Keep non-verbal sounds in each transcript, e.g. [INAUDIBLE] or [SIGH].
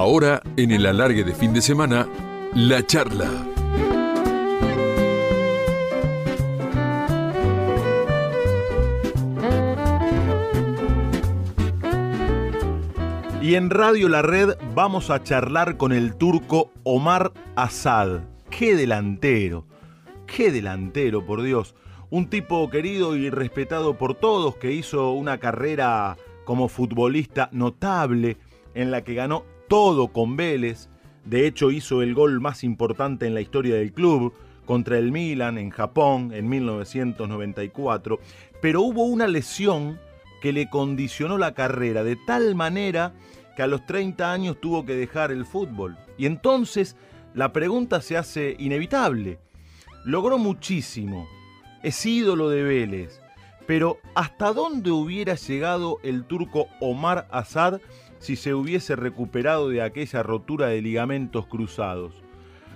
Ahora, en el alargue de fin de semana, la charla. Y en Radio La Red vamos a charlar con el turco Omar Asad. ¡Qué delantero! ¡Qué delantero, por Dios! Un tipo querido y respetado por todos que hizo una carrera como futbolista notable en la que ganó todo con Vélez. De hecho, hizo el gol más importante en la historia del club contra el Milan en Japón en 1994. Pero hubo una lesión que le condicionó la carrera de tal manera que a los 30 años tuvo que dejar el fútbol. Y entonces la pregunta se hace inevitable. Logró muchísimo, es ídolo de Vélez, pero ¿hasta dónde hubiera llegado el turco Omar Asad si se hubiese recuperado de aquella rotura de ligamentos cruzados.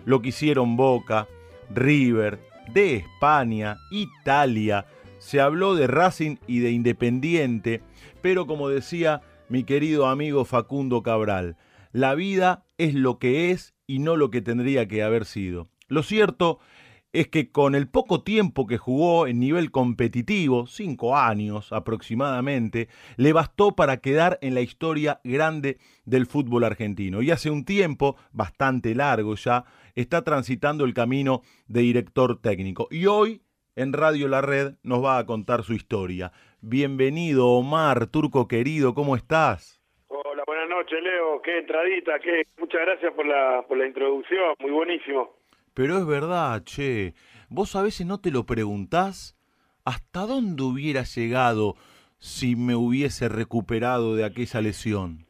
Lo que hicieron Boca, River, de España, Italia, se habló de Racing y de Independiente, pero como decía mi querido amigo Facundo Cabral, la vida es lo que es y no lo que tendría que haber sido. Lo cierto es que con el poco tiempo que jugó en nivel competitivo, cinco años aproximadamente, le bastó para quedar en la historia grande del fútbol argentino. Y hace un tiempo, bastante largo ya, está transitando el camino de director técnico. Y hoy, en Radio La Red, nos va a contar su historia. Bienvenido, Omar, turco querido, ¿cómo estás? Hola, buenas noches, Leo. Qué entradita, qué... muchas gracias por la, por la introducción, muy buenísimo. Pero es verdad, che. Vos a veces no te lo preguntás hasta dónde hubiera llegado si me hubiese recuperado de aquella lesión.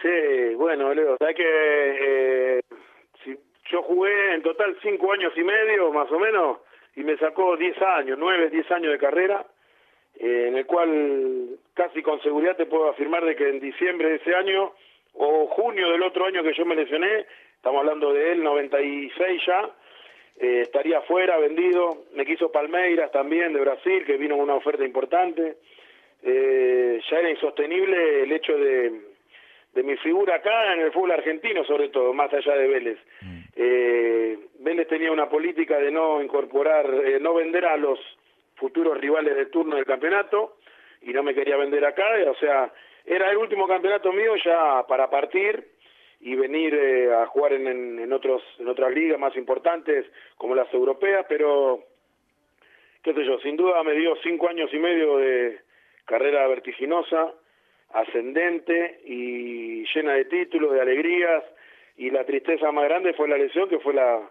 Sí, bueno, Leo, sabes que eh, si yo jugué en total cinco años y medio, más o menos, y me sacó diez años, nueve, diez años de carrera, eh, en el cual casi con seguridad te puedo afirmar de que en diciembre de ese año o junio del otro año que yo me lesioné, estamos hablando de él, 96 ya, eh, estaría fuera, vendido. Me quiso Palmeiras también de Brasil, que vino con una oferta importante. Eh, ya era insostenible el hecho de, de mi figura acá en el fútbol argentino, sobre todo, más allá de Vélez. Mm. Eh, Vélez tenía una política de no incorporar, eh, no vender a los futuros rivales de turno del campeonato y no me quería vender acá, o sea, era el último campeonato mío ya para partir y venir eh, a jugar en, en, otros en otras ligas más importantes como las europeas pero qué sé yo sin duda me dio cinco años y medio de carrera vertiginosa ascendente y llena de títulos de alegrías y la tristeza más grande fue la lesión que fue la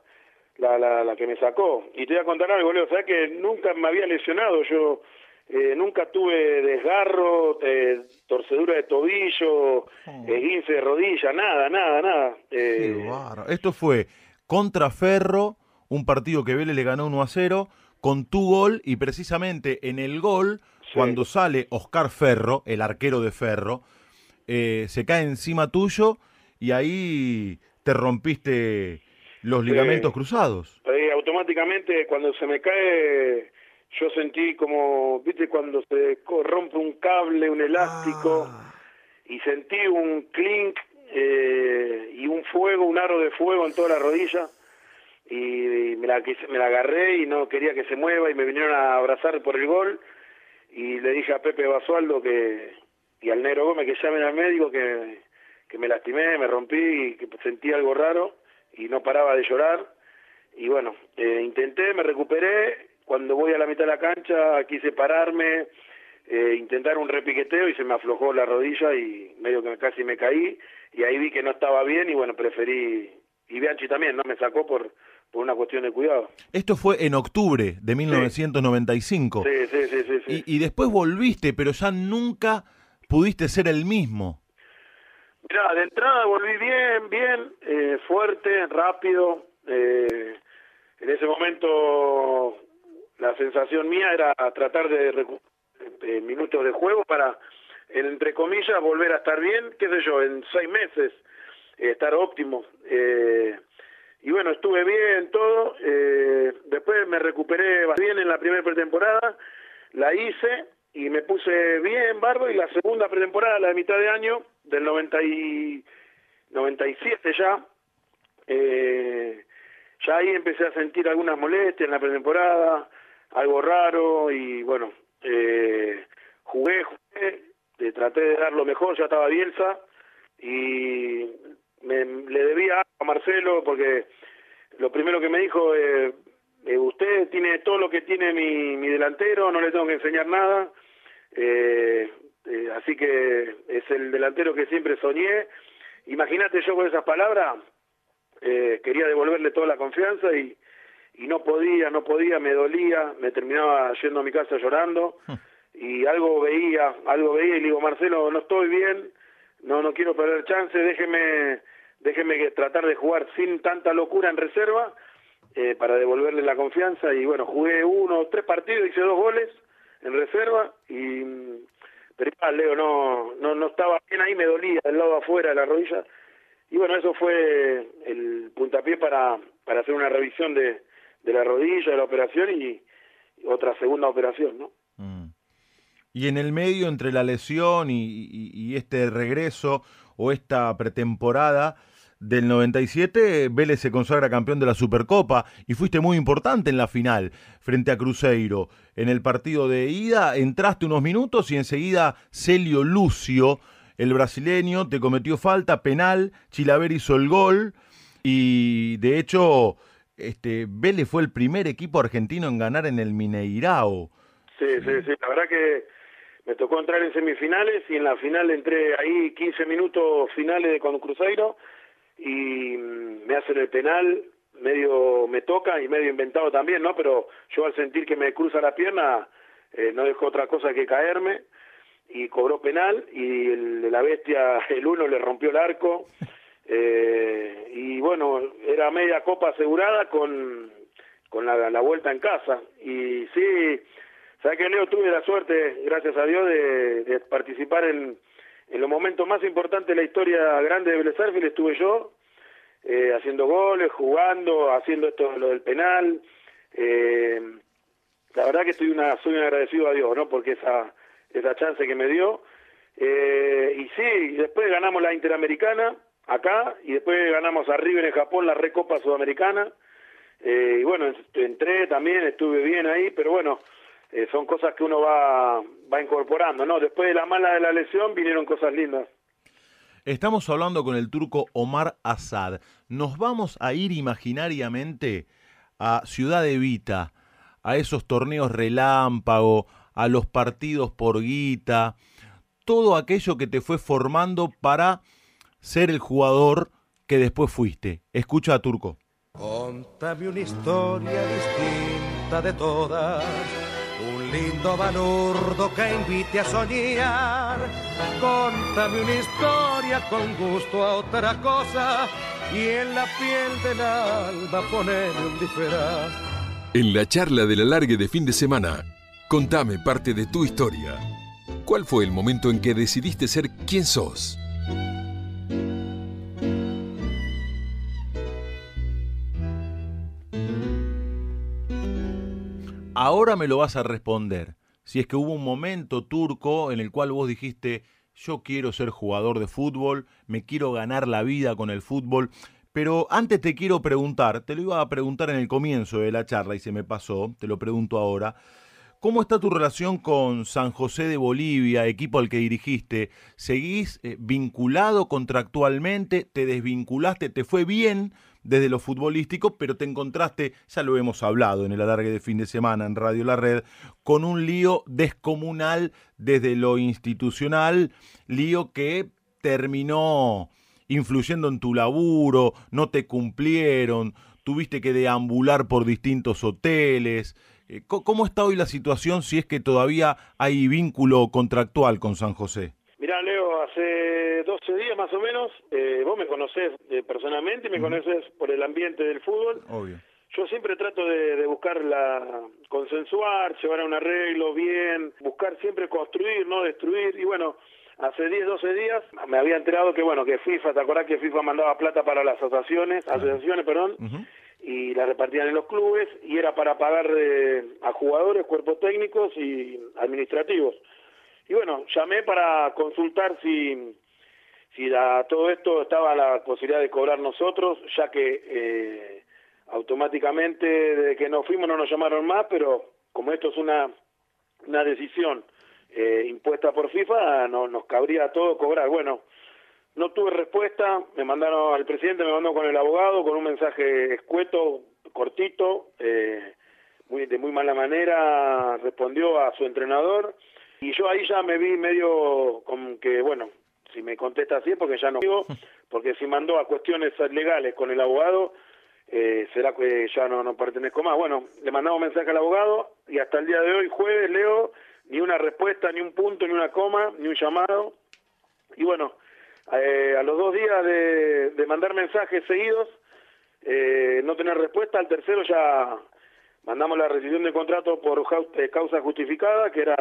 la, la, la que me sacó. Y te voy a contar algo Leo sabes que nunca me había lesionado yo eh, nunca tuve desgarro, eh, torcedura de tobillo, oh. esguince de rodilla, nada, nada, nada. Eh, Esto fue contra Ferro, un partido que Vélez le ganó 1 a 0, con tu gol y precisamente en el gol, cuando sale Oscar Ferro, el arquero de Ferro, se cae encima tuyo y ahí te rompiste los ligamentos cruzados. automáticamente cuando se me cae yo sentí como, viste, cuando se rompe un cable, un elástico, ah. y sentí un clink eh, y un fuego, un aro de fuego en toda la rodilla, y, me, la, me la agarré y no quería que se mueva, y me vinieron a abrazar por el gol, y le dije a Pepe Basualdo que, y al Negro Gómez que llamen al médico que, que me lastimé, me rompí, y que sentí algo raro, y no paraba de llorar, y bueno, eh, intenté, me recuperé, cuando voy a la mitad de la cancha quise pararme, eh, intentar un repiqueteo y se me aflojó la rodilla y medio que casi me caí y ahí vi que no estaba bien y bueno, preferí, y Bianchi también, ¿no? Me sacó por, por una cuestión de cuidado. Esto fue en octubre de 1995. Sí, sí, sí, sí. Y, y, después volviste, pero ya nunca pudiste ser el mismo. Mira, de entrada volví bien, bien, eh, fuerte, rápido. Eh, en ese momento la sensación mía era tratar de recuperar minutos de juego para, entre comillas, volver a estar bien, qué sé yo, en seis meses, eh, estar óptimo. Eh, y bueno, estuve bien, todo. Eh, después me recuperé bien en la primera pretemporada, la hice y me puse bien, barbo, y la segunda pretemporada, la de mitad de año, del 96 97 ya, eh, ya ahí empecé a sentir algunas molestias en la pretemporada, algo raro y bueno, eh, jugué, jugué, traté de dar lo mejor, ya estaba Bielsa y me, le debía a Marcelo porque lo primero que me dijo, eh, eh, usted tiene todo lo que tiene mi, mi delantero, no le tengo que enseñar nada, eh, eh, así que es el delantero que siempre soñé. Imagínate yo con esas palabras, eh, quería devolverle toda la confianza y, y no podía, no podía, me dolía, me terminaba yendo a mi casa llorando hmm. y algo veía, algo veía y le digo, Marcelo, no estoy bien, no, no quiero perder chance, déjeme, déjeme tratar de jugar sin tanta locura en reserva eh, para devolverle la confianza y bueno, jugué uno, tres partidos, hice dos goles en reserva y pero igual Leo no, no, no estaba bien ahí, me dolía del lado afuera de la rodilla y bueno, eso fue el puntapié para, para hacer una revisión de, de la rodilla, de la operación y, otra segunda operación, ¿no? Mm. Y en el medio, entre la lesión y, este regreso o esta pretemporada del 97, Vélez se consagra campeón de la Supercopa y fuiste muy importante en la final frente a Cruzeiro. En el partido de ida entraste unos minutos y enseguida Celio Lucio, el brasileño, te cometió falta, penal, Chilaver hizo el gol y de hecho este, Vélez fue el primer equipo argentino en ganar en el Mineirao. Sí, sí, sí, la verdad que me tocó entrar en semifinales y en la final entré ahí 15 minutos finales con Cruzeiro y mm, me hacen el penal, medio me toca y medio inventado también, ¿no? Pero yo al sentir que me cruza la pierna eh, no dejo otra cosa que caerme y cobró penal y el, la bestia, el uno le rompió el arco [LAUGHS] eh, y bueno, era media copa asegurada con, con la, vuelta en casa y sí, ¿Sabes que Leo? Tuve la suerte, gracias a Dios, de, participar en, en, los momentos más importantes de la historia grande de Vélez Estuve yo, eh, haciendo goles, jugando, haciendo esto lo del penal. Eh, la verdad que estoy una, soy agradecido a Dios, ¿no? Porque esa, esa chance que me dio. Eh, y sí, después ganamos la Interamericana acá y después ganamos a River en Japón la Recopa Sudamericana. y bueno, entré también, estuve bien ahí, pero bueno, eh, son cosas que uno va, va incorporando, ¿no? Después de la mala de la lesión vinieron cosas lindas. Estamos hablando con el turco Omar Asad. Nos vamos a ir imaginariamente a Ciudad de Vita, a esos torneos relámpago, a los partidos por guita, todo aquello que te fue formando para ser el jugador que después fuiste. Escucha a Turco. Contame una historia distinta de todas un lindo balurdo que invite a soñar. Contame una historia con gusto a otra cosa y en la piel del alba ponerme un disfraz. En la charla de la largue de fin de semana, contame parte de tu historia. ¿Cuál fue el momento en que decidiste ser quien sos? Ahora me lo vas a responder. Si es que hubo un momento turco en el cual vos dijiste, yo quiero ser jugador de fútbol, me quiero ganar la vida con el fútbol. Pero antes te quiero preguntar, te lo iba a preguntar en el comienzo de la charla y se me pasó, te lo pregunto ahora. ¿Cómo está tu relación con San José de Bolivia, equipo al que dirigiste? ¿Seguís eh, vinculado contractualmente? ¿Te desvinculaste? ¿Te fue bien? Desde lo futbolístico, pero te encontraste, ya lo hemos hablado en el alargue de fin de semana en Radio La Red, con un lío descomunal desde lo institucional, lío que terminó influyendo en tu laburo, no te cumplieron, tuviste que deambular por distintos hoteles. Eh, ¿Cómo está hoy la situación si es que todavía hay vínculo contractual con San José? Mira, Leo, hace 12 días más o menos, eh, vos me conocés eh, personalmente, me conoces por el ambiente del fútbol. Obvio. Yo siempre trato de, buscar la consensuar, llevar a un arreglo bien, buscar siempre construir, no destruir. Y bueno, hace 10, 12 días me había enterado que bueno, que FIFA, ¿te acordás que FIFA mandaba plata para las asociaciones, asociaciones, perdón? y la repartían en los clubes y era para pagar eh, a jugadores, cuerpos técnicos y administrativos. Y bueno, llamé para consultar si, si a todo esto estaba la posibilidad de cobrar nosotros, ya que eh, automáticamente desde que nos fuimos no nos llamaron más, pero como esto es una, una decisión eh, impuesta por FIFA, no, nos cabría a todos cobrar. Bueno, no tuve respuesta, me mandaron, al presidente me mandó con el abogado, con un mensaje escueto, cortito, eh, muy, de muy mala manera, respondió a su entrenador, y yo ahí ya me vi medio con que, bueno, si me contesta así es porque ya no digo, [LAUGHS] porque si mandó a cuestiones legales con el abogado, eh, será que ya no, no pertenezco más. Bueno, le mandamos mensaje al abogado y hasta el día de hoy, jueves, leo, ni una respuesta, ni un punto, ni una coma, ni un llamado. Y bueno, eh, a los dos días de, mandar mensajes seguidos, eh, no tener respuesta, al tercero ya mandamos la rescisión de contrato por eh, causa justificada, que era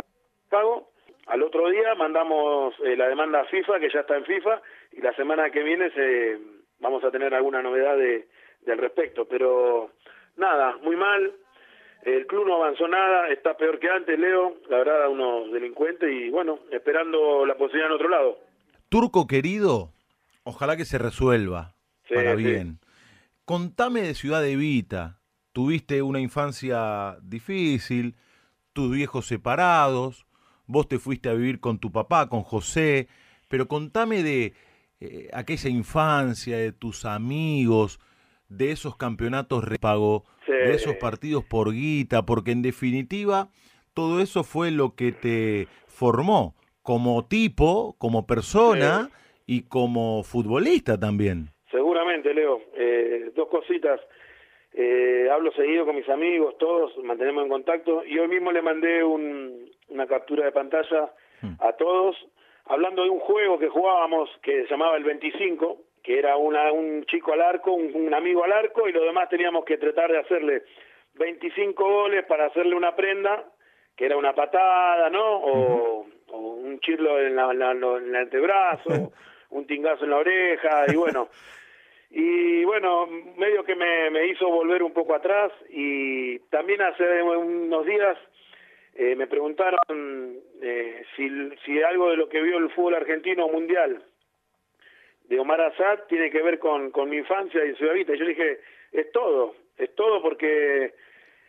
pago. Al otro día mandamos la demanda a FIFA, que ya está en FIFA, y la semana que viene se, vamos a tener alguna novedad de, del respecto. Pero nada, muy mal. El club no avanzó nada, está peor que antes, Leo, la verdad, unos delincuentes, y bueno, esperando la posibilidad en otro lado. Turco querido, ojalá que se resuelva para bien. Contame de Ciudad de Vita. Tuviste una infancia difícil, tus viejos separados, vos te fuiste a vivir con tu papá, con José, pero contame de eh, aquella infancia, de tus amigos, de esos campeonatos repago, de esos partidos por guita, porque en definitiva todo eso fue lo que te formó como tipo, como persona y como futbolista también. Seguramente, Leo. Eh, dos cositas. Eh, hablo seguido con mis amigos, todos, mantenemos en contacto y hoy mismo le mandé una captura de pantalla hmm. a todos hablando de un juego que jugábamos que se llamaba el 25, que era una, un chico al arco, un, amigo al arco y los demás teníamos que tratar de hacerle 25 goles para hacerle una prenda, que era una patada, ¿no? O, un chirlo en, la, en, el antebrazo, [LAUGHS] un tingazo en la oreja, y bueno. [LAUGHS] Y bueno, medio que me, me hizo volver un poco atrás y también hace unos días eh, me preguntaron eh, si, si algo de lo que vio el fútbol argentino mundial de Omar Azad tiene que ver con, con mi infancia y Ciudad Vita. Y yo dije, es todo, es todo porque,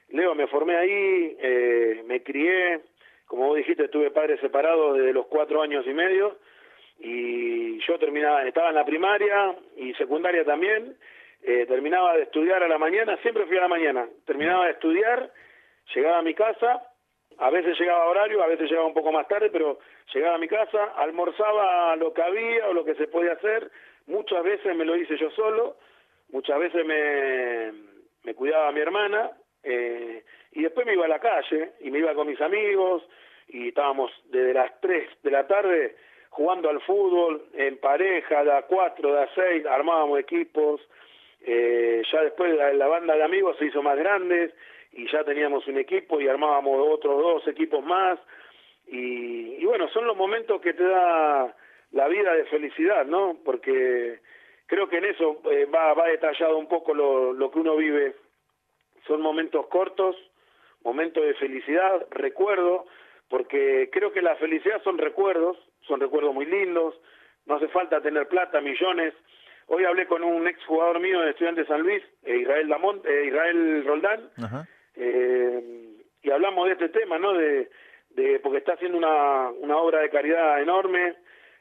Leo, me formé ahí, eh, me crié, como vos dijiste, tuve padres separados desde los cuatro años y medio y yo terminaba, estaba en la primaria y secundaria también, eh, terminaba de estudiar a la mañana, siempre fui a la mañana, terminaba de estudiar, llegaba a mi casa, a veces llegaba a horario, a veces llegaba un poco más tarde, pero llegaba a mi casa, almorzaba lo que había o lo que se podía hacer, muchas veces me lo hice yo solo, muchas veces me, me cuidaba mi hermana, eh, y después me iba a la calle y me iba con mis amigos y estábamos desde las 3 de la tarde jugando al fútbol en pareja, de a 4, de a 6, armábamos equipos, eh, ya después la, banda de amigos se hizo más grande y ya teníamos un equipo y armábamos otros dos equipos más y, y bueno, son los momentos que te da la vida de felicidad, ¿no? Porque creo que en eso eh, va, va detallado un poco lo, lo que uno vive. Son momentos cortos, momentos de felicidad, recuerdo, porque creo que la felicidad son recuerdos, son recuerdos muy lindos, no hace falta tener plata, millones. Hoy hablé con un ex jugador mío de Estudiante de San Luis, eh, Israel Damont, eh, Israel Roldán, eh, y hablamos de este tema, ¿no? De, de porque está haciendo una, una obra de caridad enorme,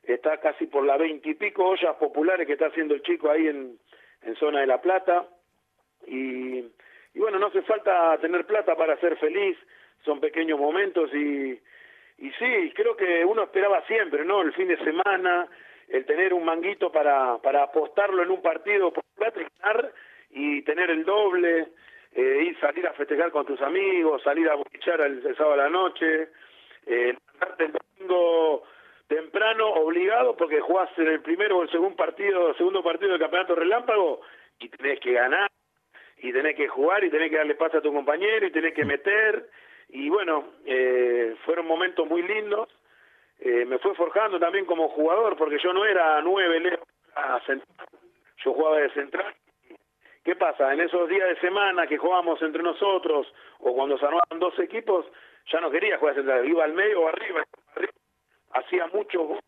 está casi por las veinte y pico ollas populares que está haciendo el chico ahí en, en zona de La Plata, y y bueno, no hace falta tener plata para ser feliz, son pequeños momentos y, y sí, creo que uno esperaba siempre, ¿no? El fin de semana, el tener un manguito para, para apostarlo en un partido por plata y tener el doble, eh, ir salir a festejar con tus amigos, salir a bochar el, sábado a la noche, eh, el domingo temprano obligado porque jugás en el primero o el segundo partido, segundo partido del campeonato relámpago y tenés que ganar y tenés que jugar y tenés que darle paz a tu compañero y tenés que meter y bueno, eh, fueron momentos muy lindos. Eh, me fue forjando también como jugador porque yo no era nueve, yo jugaba de central. ¿Qué pasa? En esos días de semana que jugábamos entre nosotros o cuando se armaban dos equipos, ya no quería jugar central, iba al medio o arriba, arriba hacía mucho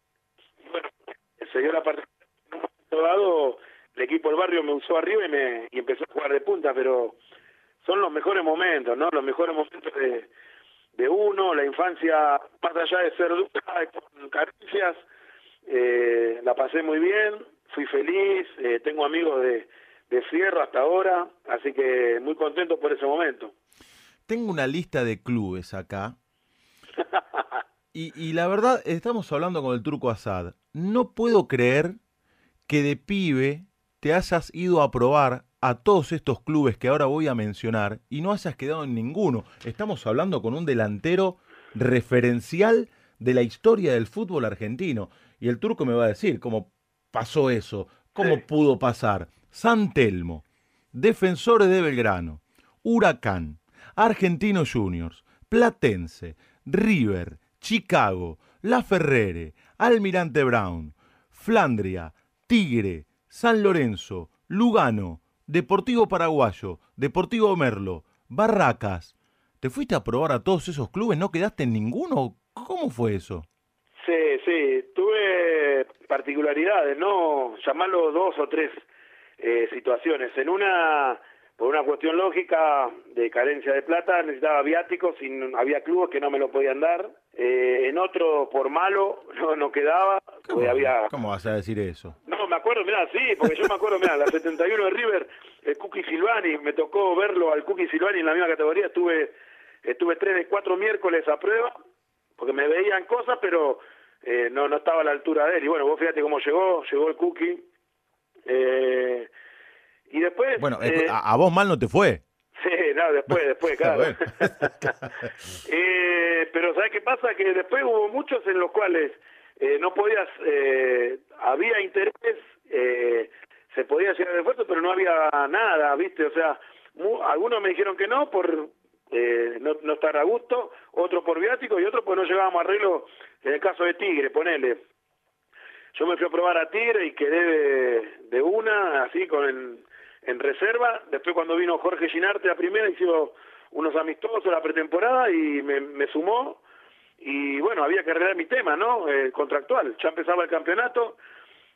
bueno, se dio la partida. En un momento dado, el equipo del barrio me usó arriba y, me, y empezó a jugar de punta, pero son los mejores momentos, ¿no? Los mejores momentos de, de uno, la infancia, más allá de ser dura, con carencias, eh, la pasé muy bien, fui feliz, eh, tengo amigos de, de Fierro hasta ahora, así que muy contento por ese momento. Tengo una lista de clubes acá. [LAUGHS] y, y la verdad, estamos hablando con el turco Asad. No puedo creer que de pibe te hayas ido a probar a todos estos clubes que ahora voy a mencionar y no hayas quedado en ninguno. Estamos hablando con un delantero referencial de la historia del fútbol argentino. Y el turco me va a decir cómo pasó eso, cómo Sí. pudo pasar. San Telmo, Defensores de Belgrano, Huracán, Argentino Juniors, Platense, River, Chicago, La Ferrere, Almirante Brown, Flandria, Tigre, San Lorenzo, Lugano, Deportivo Paraguayo, Deportivo Merlo, Barracas. ¿Te fuiste a probar a todos esos clubes? ¿No quedaste en ninguno? ¿Cómo fue eso? Sí, sí, tuve particularidades, ¿no? Llamarlo dos o tres eh, situaciones. En una, por una cuestión lógica de carencia de plata, necesitaba viáticos y había clubes que no me lo podían dar. Eh, en otro, por malo, [LAUGHS] no, no quedaba. porque había... ¿Cómo vas a decir eso? No, me acuerdo, mirá, sí, porque yo me acuerdo, mirá, la 71 de River, el Cookie Silvani, me tocó verlo al Cookie Silvani en la misma categoría, estuve estuve tres de cuatro miércoles a prueba, porque me veían cosas, pero eh, no no estaba a la altura de él. Y bueno, vos fíjate cómo llegó, llegó el Cookie. Eh, y después... Bueno, eh, a, a vos mal no te fue. Sí, no, después, después, [LAUGHS] claro. [LAUGHS] Eh, pero ¿sabes qué pasa? Que después hubo muchos en los cuales eh, no podías, eh, había interés, eh, se podía llegar de esfuerzo, pero no había nada, ¿viste? O sea, mu- algunos me dijeron que no por eh, no, no estar a gusto, otros por viático y otros pues no llegábamos a arreglo, en el caso de Tigre, ponele. Yo me fui a probar a Tigre y quedé de, de una, así con el, en reserva. Después cuando vino Jorge Ginarte a primera, hicimos unos amistosos la pretemporada y me, me sumó. Y bueno, había que arreglar mi tema, ¿no? Eh, contractual. Ya empezaba el campeonato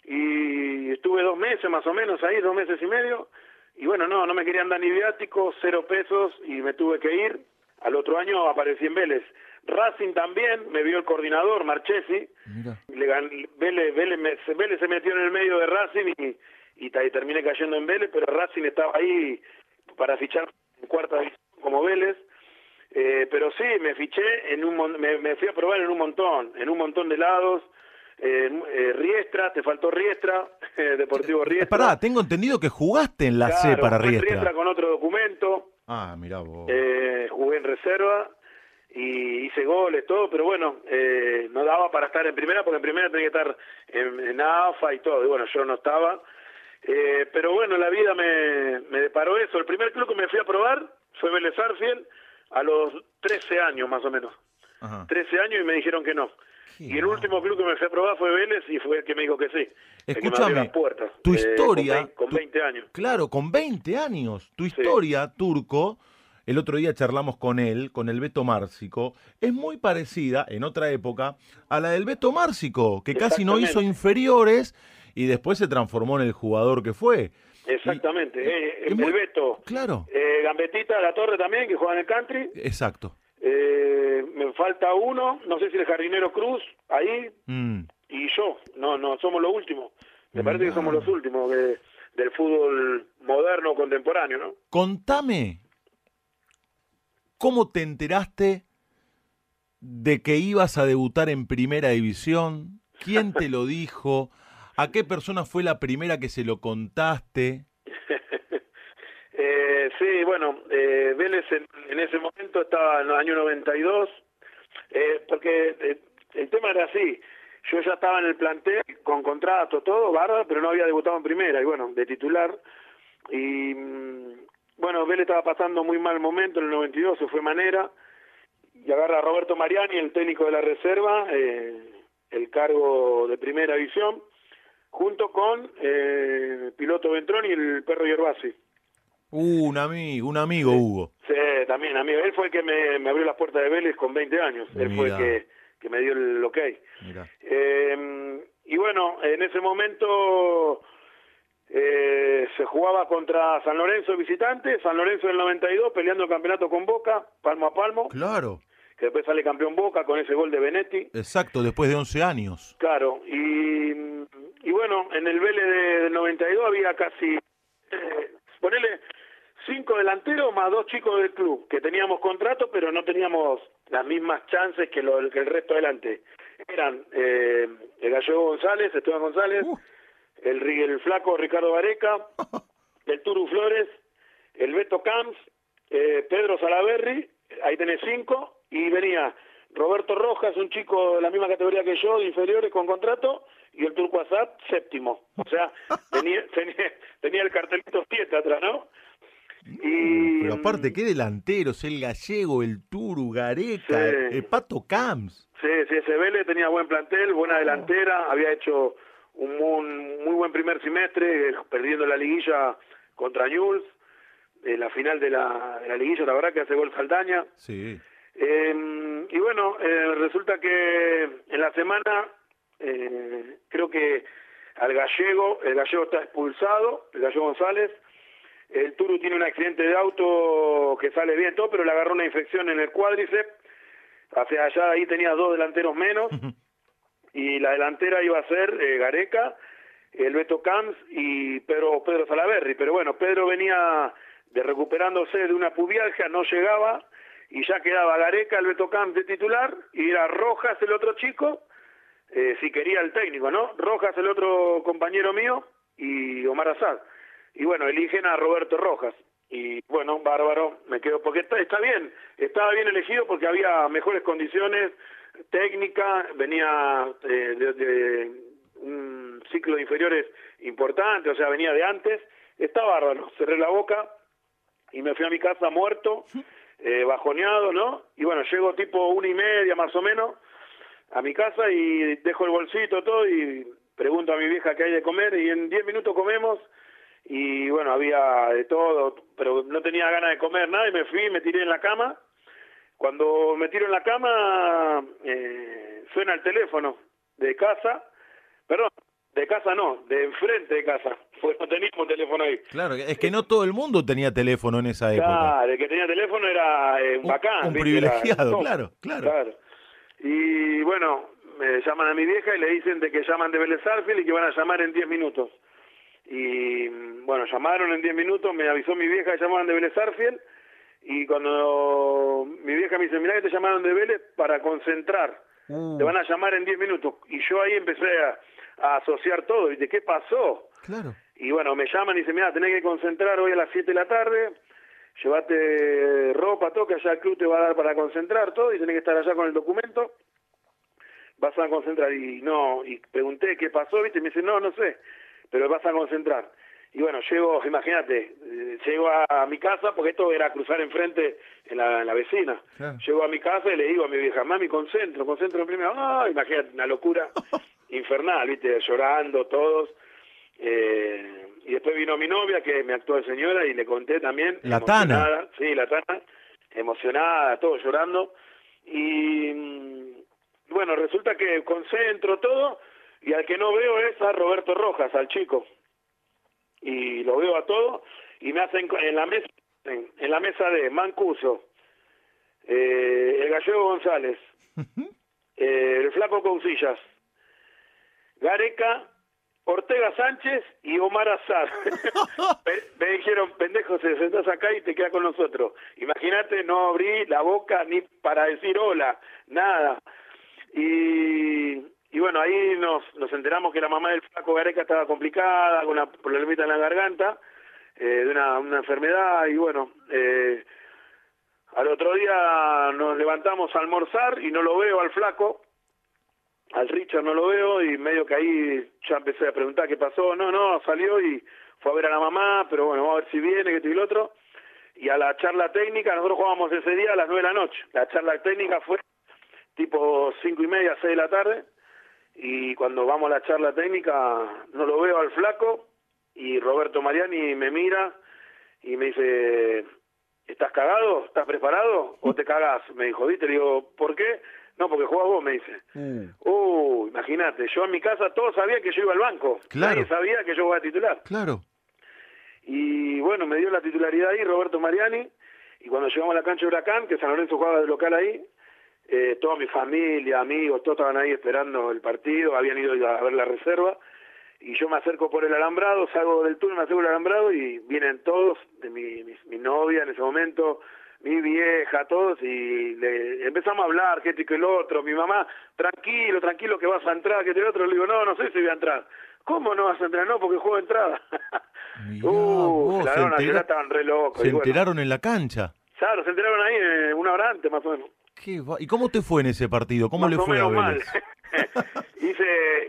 y estuve dos meses más o menos ahí, dos meses y medio. Y bueno, no, no me querían dar ni viáticos, cero pesos y me tuve que ir. Al otro año aparecí en Vélez. Racing también, me vio el coordinador, Marchesi, Mira. le Vélez, Vélez, Vélez se metió en el medio de Racing y, y, terminé cayendo en Vélez, pero Racing estaba ahí para fichar en cuarta división como Vélez. Eh, pero sí, me fiché, en un me, me fui a probar en un montón, en un montón de lados. Eh, eh, Riestra, te faltó Riestra, [LAUGHS] eh, Deportivo Riestra. Pará, tengo entendido que jugaste en la C para en Riestra. con otro documento. Ah, mirá vos. Eh, jugué en reserva y hice goles, todo, pero bueno, eh, no daba para estar en primera porque en primera tenía que estar en, en AFA y todo, y bueno, yo no estaba. Eh, pero bueno, la vida me, me deparó eso. El primer club que me fui a probar fue Vélez Arfiel a los 13 años más o menos. Ajá. 13 años y me dijeron que no. Qué Y el mal. último club que me fui a probar fue Vélez y fue el que me dijo que sí. Escúchame, las puertas. tu Eh, historia- Con 20, con tu- 20 años. Claro, con 20 años. Tu historia, Turco, el otro día charlamos con él, con el Beto Márcico, es muy parecida, en otra época, a la del Beto Márcico, que casi no hizo inferiores y después se transformó en el jugador que fue. Exactamente. Y- Eh, el muy- Beto. Claro, Eh, Gambetita La Torre también, que juega en el country. exacto. Eh, me falta uno, no sé si el jardinero Cruz, ahí, Mm. y yo. No, no, somos los últimos. Me parece que somos los últimos de- del fútbol moderno, contemporáneo, ¿no? Contame, ¿cómo te enteraste de que ibas a debutar en primera división? ¿Quién te lo [LAUGHS] dijo? ¿A qué persona fue la primera que se lo contaste? [LAUGHS] Eh, sí, bueno, eh, Vélez en, ese momento estaba en el año 92, eh, porque eh, el tema era así, yo ya estaba en el plantel con contrato, todo, bárbaro, pero no había debutado en primera, y bueno, de titular, y mm, bueno, Vélez estaba pasando muy mal momento en el 92, se fue Manera, y agarra a Roberto Mariani, el técnico de la reserva, eh, el cargo de primera división, junto con eh, Piloto Ventrón y el Perro Yerbasi. Uh, un amigo, un amigo Hugo. Sí, también, amigo. Él fue el que me, me abrió las puertas de Vélez con 20 años. Él fue el que, que me dio el ok. Mira. Eh, y bueno, en ese momento eh, se jugaba contra San Lorenzo visitante, San Lorenzo del 92 peleando el campeonato con Boca, palmo a palmo. Claro. Que después sale campeón Boca con ese gol de Benetti. Exacto, después de 11 años. Claro, y, y bueno, en el Vélez del 92 había casi, eh, ponele, cinco delanteros más dos chicos del club, que teníamos contrato, pero no teníamos las mismas chances que, lo, que el resto adelante. Eran eh, el Gallego González, Esteban González, Uh. el, el flaco Ricardo Vareca, [LAUGHS] el Turu Flores, el Beto Camps, eh, Pedro Salaberry, ahí tenés cinco, y venía Roberto Rojas, un chico de la misma categoría que yo, de inferiores con contrato, y el Turco séptimo. O sea, [LAUGHS] tenía, tenía, tenía el cartelito 7 atrás, ¿no? Y, Pero aparte, qué delanteros, el gallego, el Turu, Gareca, Sí. el Pato Camps. Sí, sí, ese Vélez tenía buen plantel, buena delantera, había hecho un muy, muy buen primer semestre, eh, perdiendo la liguilla contra Newell's, en la final de la, de la liguilla, la verdad que hace gol Saldaña. Sí. Eh, y bueno, eh, resulta que en la semana eh, creo que al gallego, el gallego está expulsado, el gallego González, el Turu tiene un accidente de auto que sale bien todo, pero le agarró una infección en el cuádriceps, hacia allá ahí tenía dos delanteros menos, y la delantera iba a ser eh, Gareca, el Beto Camps y Pedro, Pedro Salaberry, pero bueno, Pedro venía de recuperándose de una pubialgia, no llegaba, y ya quedaba Gareca, el Beto de titular, y era Rojas el otro chico, eh, si quería el técnico, ¿no? Rojas el otro compañero mío, y Omar Azad. Y bueno, eligen a Roberto Rojas. Y bueno, bárbaro, me quedo, porque está, está bien, estaba bien elegido porque había mejores condiciones, técnica, venía eh, de un ciclo de inferiores importante, o sea, venía de antes, está bárbaro, cerré la boca y me fui a mi casa muerto, [LAUGHS] eh, bajoneado, ¿no? Y bueno, llego tipo una y media más o menos a mi casa y dejo el bolsito todo y pregunto a mi vieja qué hay de comer y en 10 minutos comemos y bueno, había de todo, pero no tenía ganas de comer nada y me fui, me tiré en la cama. Cuando me tiro en la cama, eh, suena el teléfono de casa, perdón, de casa no, de enfrente de casa, [LAUGHS] pues no teníamos teléfono ahí. Claro, es que no todo el mundo tenía teléfono en esa época. Claro, el que tenía teléfono era eh, un bacán. un privilegiado, Era- claro, claro. Y bueno, me llaman a mi vieja y le dicen de que llaman de Vélez y que van a llamar en 10 minutos. Y mm, bueno, llamaron en 10 minutos, me avisó mi vieja que llamaban de Vélez y cuando mi vieja me dice, mirá que te llamaron de Vélez para concentrar, Uh, te van a llamar en 10 minutos. Y yo ahí empecé a, a asociar todo, ¿viste? ¿Qué pasó? claro. Y bueno, me llaman y dicen, mira, tenés que concentrar hoy a las 7 de la tarde, llévate ropa, todo, que allá el club te va a dar para concentrar todo y tenés que estar allá con el documento. Vas a concentrar y no, y pregunté qué pasó, viste, y me dice, no, no sé, pero vas a concentrar. Y bueno, llego, imagínate, eh, llego a, mi casa, porque esto era cruzar enfrente en la, en la vecina. Claro. Llego a mi casa y le digo a mi vieja, mami, concentro, concentro en primero. Ah, imagínate, una locura [LAUGHS] infernal, viste, llorando todos. Eh, y después vino mi novia, que me actuó de señora, y le conté también. La Tana. Sí, la Tana, emocionada, todo llorando. Y mm, bueno, resulta que concentro todo, y al que no veo es a Roberto Rojas, al chico. Y lo veo a todo, y me hacen en la mesa, en, la mesa de Mancuso, eh, el gallego González, eh, el flaco Cousillas, Gareca, Ortega Sánchez y Omar Azar. [LAUGHS] me, me dijeron, pendejo, se sentás acá y te quedas con nosotros. Imagínate, no abrí la boca ni para decir hola, nada. Y, y bueno, ahí nos, nos enteramos que la mamá del flaco Gareca estaba complicada, con una problemita en la garganta, eh, de una, una enfermedad, y bueno, eh, al otro día nos levantamos a almorzar y no lo veo al flaco, al Richard no lo veo y medio que ahí ya empecé a preguntar qué pasó. No, no, salió y fue a ver a la mamá, pero bueno, vamos a ver si viene, que esto y lo otro. Y a la charla técnica, nosotros jugábamos ese día a las nueve de la noche. La charla técnica fue tipo cinco y media, seis de la tarde. Y cuando vamos a la charla técnica, no lo veo al flaco y Roberto Mariani me mira y me dice, ¿estás cagado? ¿Estás preparado? ¿O te cagás? Me dijo, ¿viste? Le digo, ¿por qué? No, porque jugás vos, me dice. Uh, Uh, imagínate, yo en mi casa todos sabían que yo iba al banco. Claro. Nadie sabía que yo iba a titular. claro. Y bueno, me dio la titularidad ahí Roberto Mariani. Y cuando llegamos a la cancha de Huracán, que San Lorenzo jugaba de local ahí, eh, toda mi familia, amigos, todos estaban ahí esperando el partido, habían ido a ver la reserva. Y yo me acerco por el alambrado, salgo del túnel, me acerco al alambrado y vienen todos, de mi, mi, mi novia en ese momento, mi vieja, todos, y le empezamos a hablar, que esto y que el otro. Mi mamá, tranquilo, tranquilo, que vas a entrar, que este y el otro. Le digo, no, no sé si voy a entrar. ¿Cómo no vas a entrar? No, porque juego de entrada. [LAUGHS] Mirá uh, vos, se a entera- estaban re locos. Se y bueno, enteraron en la cancha. Claro, se enteraron ahí eh, una hora antes, más o menos. Qué va- ¿Y cómo te fue en ese partido? ¿Cómo más le o fue a menos mal. Vélez? [LAUGHS] hice,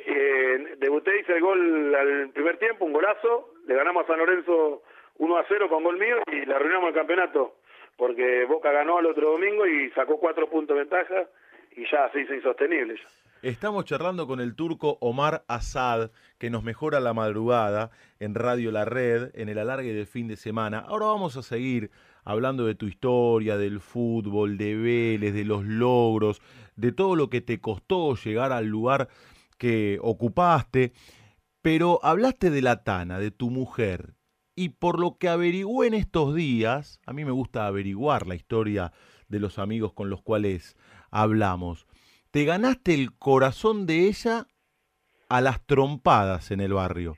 eh, debuté, hice el gol al primer tiempo, un golazo. Le ganamos a San Lorenzo 1 a 0 con gol mío y le arruinamos el campeonato. Porque Boca ganó al otro domingo y sacó cuatro puntos de ventaja y ya se hizo insostenible. Estamos charlando con el turco Omar Asad, que nos mejora la madrugada en Radio La Red, en el alargue del fin de semana. Ahora vamos a seguir hablando de tu historia, del fútbol, de Vélez, de los logros, de todo lo que te costó llegar al lugar que ocupaste. Pero hablaste de la Tana, de tu mujer. Y por lo que averigué en estos días, a mí me gusta averiguar la historia de los amigos con los cuales hablamos te ganaste el corazón de ella a las trompadas en el barrio.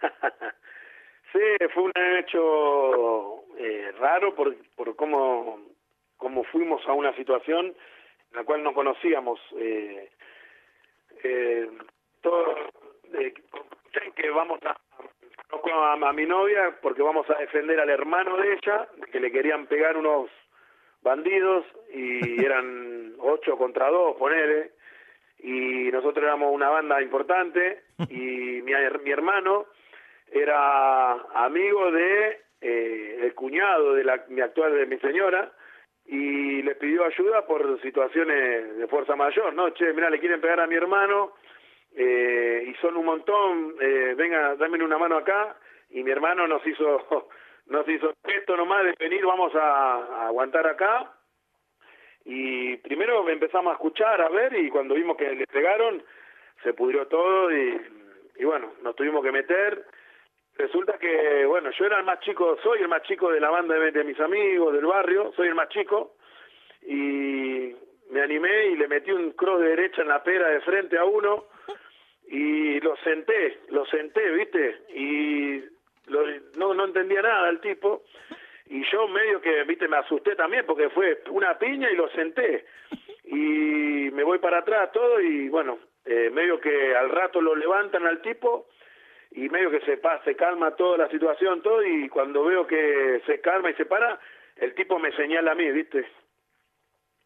[LAUGHS] Sí, fue un hecho eh, raro por, cómo, cómo fuimos a una situación en la cual no conocíamos. Eh, eh, todo, eh, que vamos a, conozco a, a mi novia porque vamos a defender al hermano de ella, que le querían pegar unos bandidos y [LAUGHS] eran ocho contra dos, ponele, y nosotros éramos una banda importante y mi, mi hermano era amigo de eh, el cuñado de la mi actual de mi señora y le pidió ayuda por situaciones de fuerza mayor, ¿no? Che, mira, le quieren pegar a mi hermano eh, y son un montón, eh, venga, dame una mano acá. Y mi hermano nos hizo [LAUGHS] nos hizo esto nomás de venir, vamos a, aguantar acá. Y primero empezamos a escuchar, a ver, y cuando vimos que le pegaron, se pudrió todo y, y bueno, nos tuvimos que meter. Resulta que, bueno, yo era el más chico, soy el más chico de la banda de, de mis amigos del barrio, soy el más chico, y me animé y le metí un cross de derecha en la pera de frente a uno, y lo senté, lo senté, ¿viste? Y lo- no, no entendía nada el tipo, y yo medio que, viste, me asusté también porque fue una piña y lo senté. Y me voy para atrás todo y bueno, eh, medio que al rato lo levantan al tipo y medio que se, pa- se calma toda la situación, todo, y cuando veo que se calma y se para, el tipo me señala a mí, viste.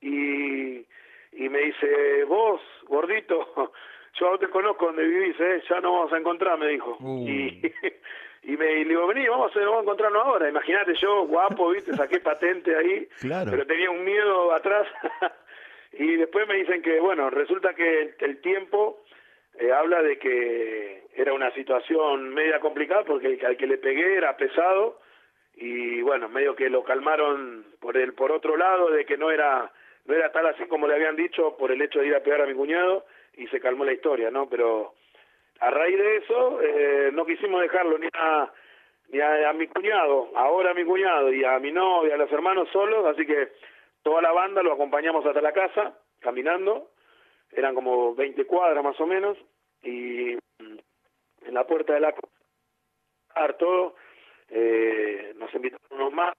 Y, y me dice, vos, gordito, yo a vos te conozco donde vivís, ¿eh? ya no vamos a encontrar, me dijo. Uh. Y, [LAUGHS] y me y le digo, vení, vamos a, vamos a encontrarnos ahora. Imagínate, yo, guapo, viste, saqué patente ahí, [LAUGHS] Claro. pero tenía un miedo atrás. [LAUGHS] y después me dicen que, bueno, resulta que el tiempo eh, habla de que era una situación media complicada porque el, al que le pegué era pesado y bueno, medio que lo calmaron por el por otro lado de que no era no era tal así como le habían dicho por el hecho de ir a pegar a mi cuñado y se calmó la historia, ¿no? Pero a raíz de eso eh, no quisimos dejarlo ni a ni a, mi cuñado, ahora a mi cuñado y a mi novia, a los hermanos solos, así que toda la banda lo acompañamos hasta la casa caminando, eran como 20 cuadras más o menos y mm, en la puerta de la casa todo eh, nos invitaron unos más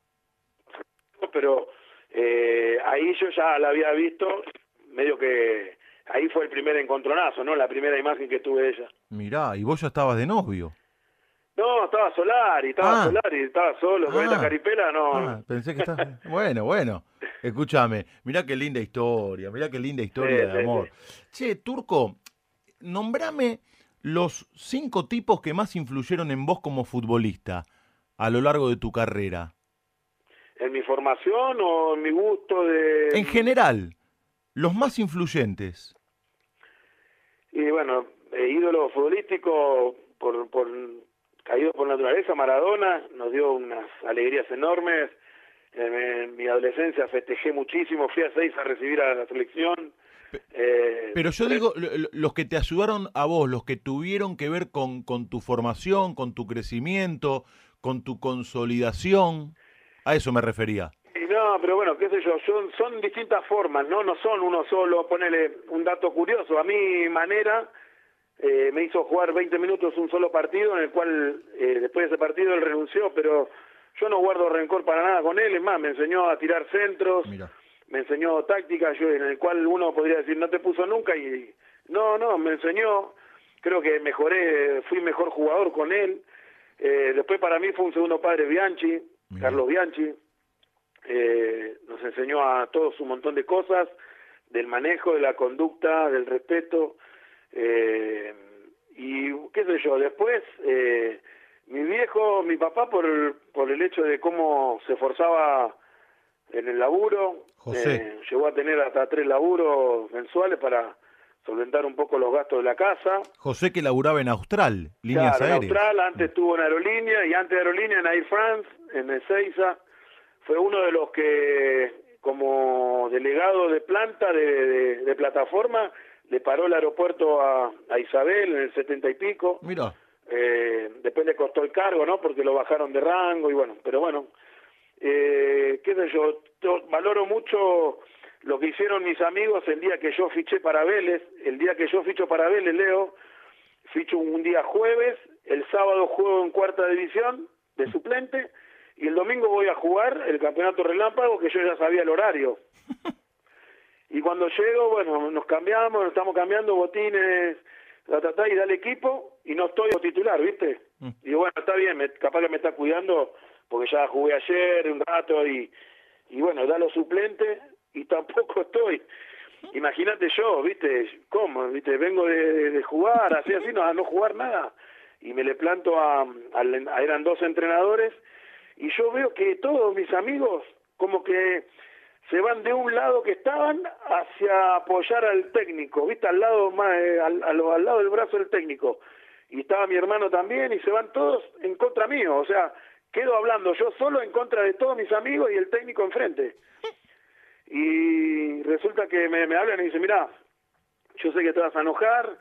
pero eh, ahí yo ya la había visto medio que ahí fue el primer encontronazo no la primera imagen que tuve de ella Mirá, y vos ya estabas de novio. no estaba Solari estaba Ah. Solari estaba solo con Ah. esta caripela no Ah, pensé que estabas... [LAUGHS] bueno, bueno. Escúchame, mirá qué linda historia, mirá qué linda historia Sí, de sí, amor. Che, Turco, nombrame los cinco tipos que más influyeron en vos como futbolista a lo largo de tu carrera. en mi formación o en mi gusto de En general, los más influyentes. Y bueno, eh, ídolo futbolístico por, por caído por naturaleza, Maradona, nos dio unas alegrías enormes. En, en mi adolescencia festejé muchísimo, fui a seis a recibir a la selección. Pe- Pero yo digo, los que te ayudaron a vos, los que tuvieron que ver con, con tu formación, con tu crecimiento, con tu consolidación, a eso me refería. No, pero bueno, qué sé yo, son, son distintas formas, ¿no? No son uno solo, ponele un dato curioso. A mi manera eh, me hizo jugar 20 minutos un solo partido, en el cual eh, después de ese partido él renunció, pero yo no guardo rencor para nada con él, es más, me enseñó a tirar centros, me enseñó tácticas, yo, en el cual uno podría decir no te puso nunca y no, no, me enseñó, creo que mejoré, fui mejor jugador con él. Eh, después para mí fue un segundo padre Bianchi, Carlos Bianchi, eh, nos enseñó a todos un montón de cosas, del manejo, de la conducta, del respeto, eh, y qué sé yo, después eh, mi viejo, mi papá por, por el hecho de cómo se esforzaba en el laburo, eh, llegó a tener hasta tres laburos mensuales para solventar un poco los gastos de la casa. José que laburaba en Austral, líneas claro, en Austral, antes estuvo en Aerolínea y antes de Aerolínea en Air France, en Ezeiza fue uno de los que, como delegado de planta, de, plataforma, le paró el aeropuerto a, Isabel en el setenta y pico. Mira. Eh, después le costó el cargo, ¿no? Porque lo bajaron de rango y bueno, pero bueno, eh, qué sé yo, valoro mucho lo que hicieron mis amigos el día que yo fiché para Vélez, el día que yo ficho para Vélez, Leo, ficho un día jueves, el sábado juego en cuarta división de suplente, y el domingo voy a jugar el campeonato relámpago que yo ya sabía el horario. [LAUGHS] Y cuando llego, bueno, nos cambiamos, nos estamos cambiando botines, la tata y da el equipo y no estoy titular, ¿viste? Mm. Y bueno, está bien, me, capaz que me está cuidando porque ya jugué ayer un rato y, y bueno, da los suplentes y [LAUGHS] tampoco estoy. Imagínate yo, ¿viste? ¿Cómo? ¿Viste? Vengo de, jugar, así, así, no, a no jugar nada. Y me le planto a, a eran dos entrenadores y yo veo que todos mis amigos como que se van de un lado que estaban hacia apoyar al técnico, ¿viste? Al lado más, eh, al, al, lado del brazo del técnico. Y estaba mi hermano también y se van todos en contra mío, o sea, quedo hablando yo solo en contra de todos mis amigos y el técnico enfrente. Y resulta que me, me hablan y dicen, mira, yo sé que te vas a enojar,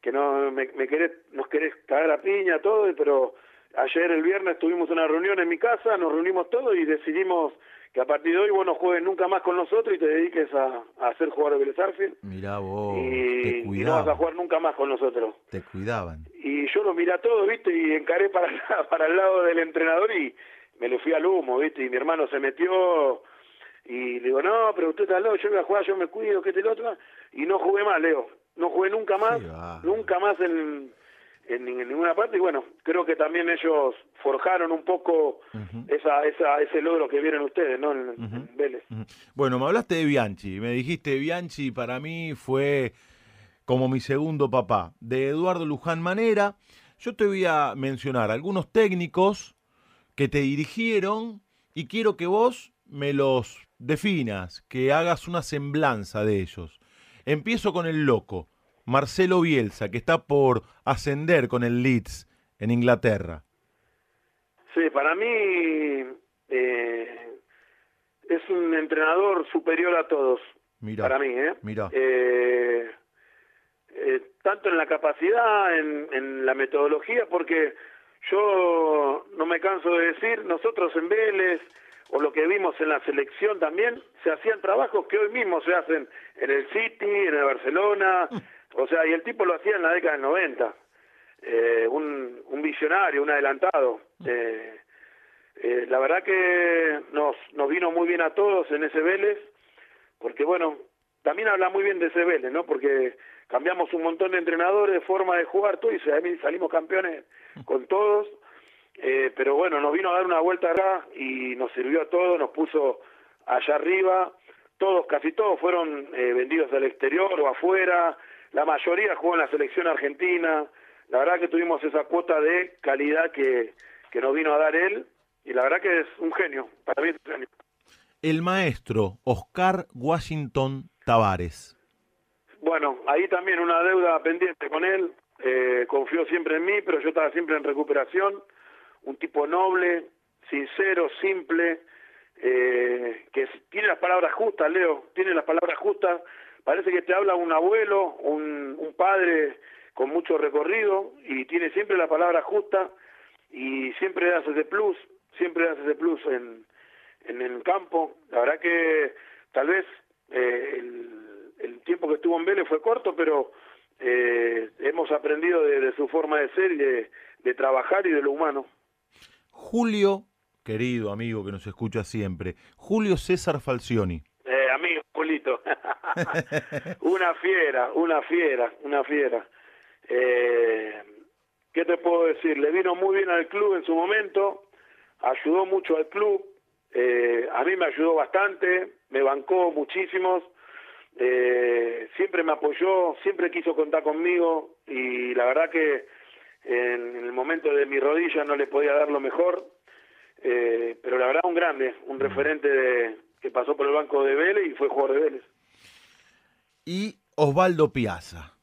que no me, me querés, nos querés cagar a piña, todo, pero Ayer, el viernes, tuvimos una reunión en mi casa, nos reunimos todos y decidimos que a partir de hoy vos no juegues nunca más con nosotros y te dediques a, a hacer jugador de Vélez Mirá vos, y, no vas a jugar nunca más con nosotros. Te cuidaban. Y yo lo miré a todos, ¿viste? Y encaré para, [LAUGHS] para el lado del entrenador y me le fui al humo, ¿viste? Y mi hermano se metió y le digo, no, pero usted está loco, yo voy a jugar, yo me cuido, que este lo otro. Y no jugué más, Leo. No jugué nunca más, nunca más en en, ninguna parte y bueno, creo que también ellos forjaron un poco esa, esa, ese logro que vieron ustedes, ¿no? En, Vélez. Bueno, me hablaste de Bianchi, me dijiste Bianchi para mí fue como mi segundo papá, de Eduardo Luján Manera. Yo te voy a mencionar algunos técnicos que te dirigieron y quiero que vos me los definas, que hagas una semblanza de ellos. Empiezo con el loco. Marcelo Bielsa, que está por ascender con el Leeds en Inglaterra? Sí, para mí eh, es un entrenador superior a todos. Mira, para mí, ¿eh? Mira. Eh, eh, tanto en la capacidad, en, en la metodología, porque yo no me canso de decir, nosotros en Vélez, o lo que vimos en la selección también, se hacían trabajos que hoy mismo se hacen en el City, en el Barcelona, O sea, y el tipo lo hacía en la década del 90. Eh, un, un visionario, un adelantado. Eh, eh, la verdad que nos, nos vino muy bien a todos en ese Vélez, porque bueno, también habla muy bien de ese Vélez, ¿no? Porque cambiamos un montón de entrenadores, de forma de jugar, todo, y salimos campeones con todos. Eh, pero bueno, nos vino a dar una vuelta acá y nos sirvió a todos, nos puso allá arriba. Todos, casi todos fueron eh, vendidos al exterior o afuera, la mayoría jugó en la selección argentina, la verdad que tuvimos esa cuota de calidad que, que nos vino a dar él, y la verdad que es un genio, para mí es un genio. El maestro Oscar Washington Tavares. Bueno, ahí también una deuda pendiente con él, eh, confió siempre en mí, pero yo estaba siempre en recuperación, un tipo noble, sincero, simple, eh, que tiene las palabras justas, Leo, tiene las palabras justas parece que te habla un abuelo, un, padre con mucho recorrido y tiene siempre la palabra justa y siempre das ese plus, siempre das ese plus en, en el campo. La verdad que tal vez eh, el, el, tiempo que estuvo en Vélez fue corto, pero eh, hemos aprendido de, su forma de ser y de, de trabajar y de lo humano. Julio, querido amigo que nos escucha siempre, Julio César Falcioni. Eh, amigo, Julito. [LAUGHS] una fiera, una fiera, una fiera. Eh, ¿Qué te puedo decir? Le vino muy bien al club en su momento, ayudó mucho al club, eh, a mí me ayudó bastante, me bancó muchísimos, eh, siempre me apoyó, siempre quiso contar conmigo y la verdad que en, el momento de mi rodilla no le podía dar lo mejor, eh, pero la verdad un grande, un referente de, que pasó por el banco de Vélez y fue jugador de Vélez. Y Osvaldo Piazza.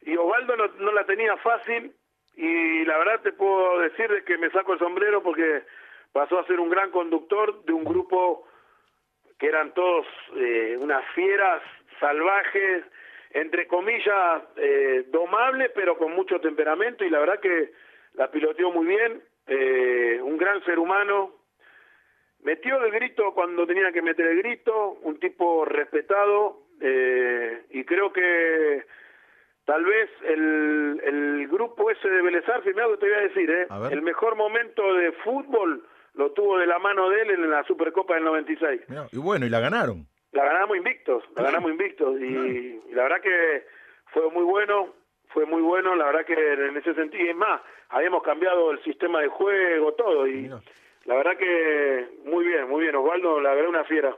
Y Osvaldo no, no la tenía fácil y la verdad te puedo decir de que me saco el sombrero porque pasó a ser un gran conductor de un grupo que eran todos eh, unas fieras salvajes, entre comillas, eh, domables, pero con mucho temperamento, y la verdad que la piloteó muy bien, eh, un gran ser humano, metió el grito cuando tenía que meter el grito, un tipo respetado, eh, y creo que tal vez el, el grupo ese de Belezar, me que te voy a decir, ¿eh? el mejor momento de fútbol lo tuvo de la mano de él en la Supercopa del 96. y bueno, y la ganaron. La ganamos invictos, la ganamos invictos y, la verdad que fue muy bueno, fue muy bueno, la verdad que en ese sentido, es más, habíamos cambiado el sistema de juego, todo y la verdad que muy bien, muy bien, Osvaldo, la verdad una fiera.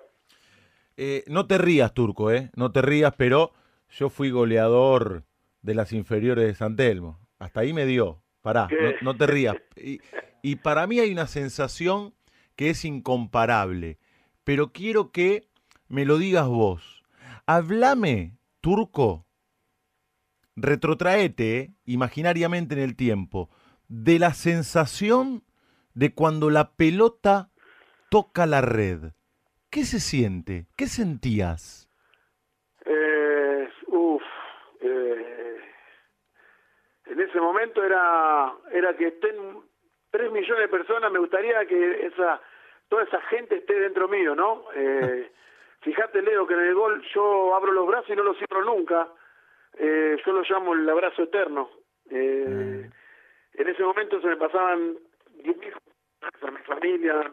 Eh, no te rías, Turco, ¿eh? No te rías, pero yo fui goleador de las inferiores de San Telmo. Hasta ahí me dio. Pará, no, te rías. Y, y para mí hay una sensación que es incomparable, pero quiero que me lo digas vos. Háblame, turco, retrotraete eh, imaginariamente en el tiempo, de la sensación de cuando la pelota toca la red. ¿Qué se siente? ¿Qué sentías? Eh, uf, eh, en ese momento era, era que estén tres millones de personas, me gustaría que esa toda esa gente esté dentro mío, ¿no? Eh, [LAUGHS] fíjate, Leo, que en el gol yo abro los brazos y no los cierro nunca. Eh, yo lo llamo el abrazo eterno. Eh, mm. En ese momento se me pasaban diez hijos, mi familia,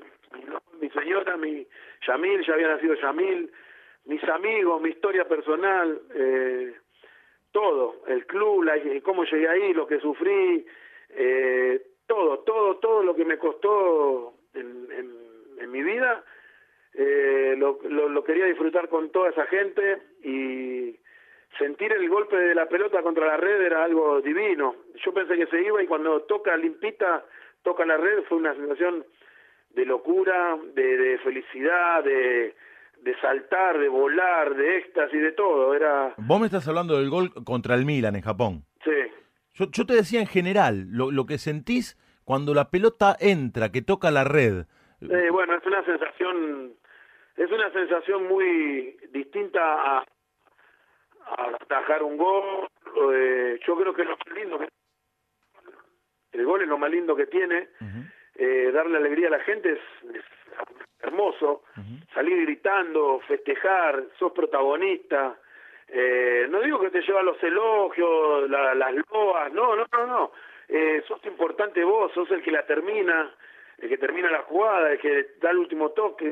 mi, señora, mi Yamil, ya había nacido Yamil, mis amigos, mi historia personal, eh, todo, el club, la, cómo llegué ahí, lo que sufrí, eh, todo, todo, todo lo que me costó en, en, mi vida, eh, lo, lo, quería disfrutar con toda esa gente y sentir el golpe de la pelota contra la red era algo divino. Yo pensé que se iba y cuando toca limpita, toca la red, fue una sensación de locura, de, de felicidad, de, de saltar, de volar, de éxtasis, de todo. Era... Vos me estás hablando del gol contra el Milan en Japón. Sí. Yo, yo te decía en general, lo, lo, que sentís cuando la pelota entra, que toca la red. Eh, bueno, es una sensación, es una sensación muy distinta a, a atajar un gol. Eh, yo creo que lo más lindo que el gol es lo más lindo que tiene. eh, darle alegría a la gente es, hermoso. Salir gritando, festejar, sos protagonista. Eh, no digo que te lleva los elogios, las loas, no, no, no, no. Eh, sos importante vos, sos el que la termina, el que termina la jugada, el que da el último toque.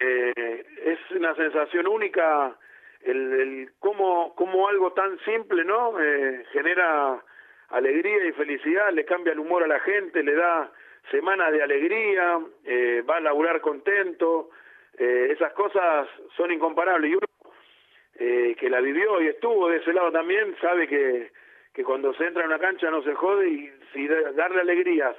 Eh, es una sensación única el, el cómo, cómo algo tan simple, ¿no? Eh, genera alegría y felicidad, le cambia el humor a la gente, le da semanas de alegría, eh, va a laburar contento, eh, esas cosas son incomparables. Y uno eh, que la vivió y estuvo de ese lado también, sabe que, que cuando se entra en una cancha no se jode y si darle alegrías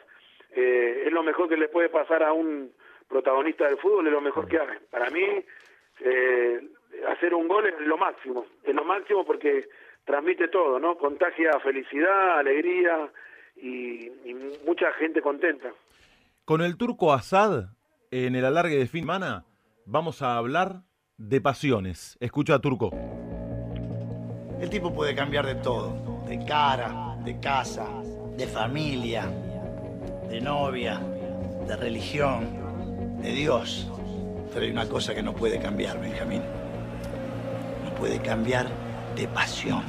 eh, es lo mejor que le puede pasar a un protagonista del fútbol, es lo mejor que hace. Para mí, hacer un gol es lo máximo, es lo máximo porque transmite todo, ¿no? Contagia felicidad, alegría y, y mucha gente contenta. Con el turco Assad, en el alargue de fin de semana, vamos a hablar de pasiones. Escucha a Turco. El tipo puede cambiar de todo, de cara, de casa, de familia, de novia, de religión, de Dios. Pero hay una cosa que no puede cambiar, Benjamín. No puede cambiar de pasión.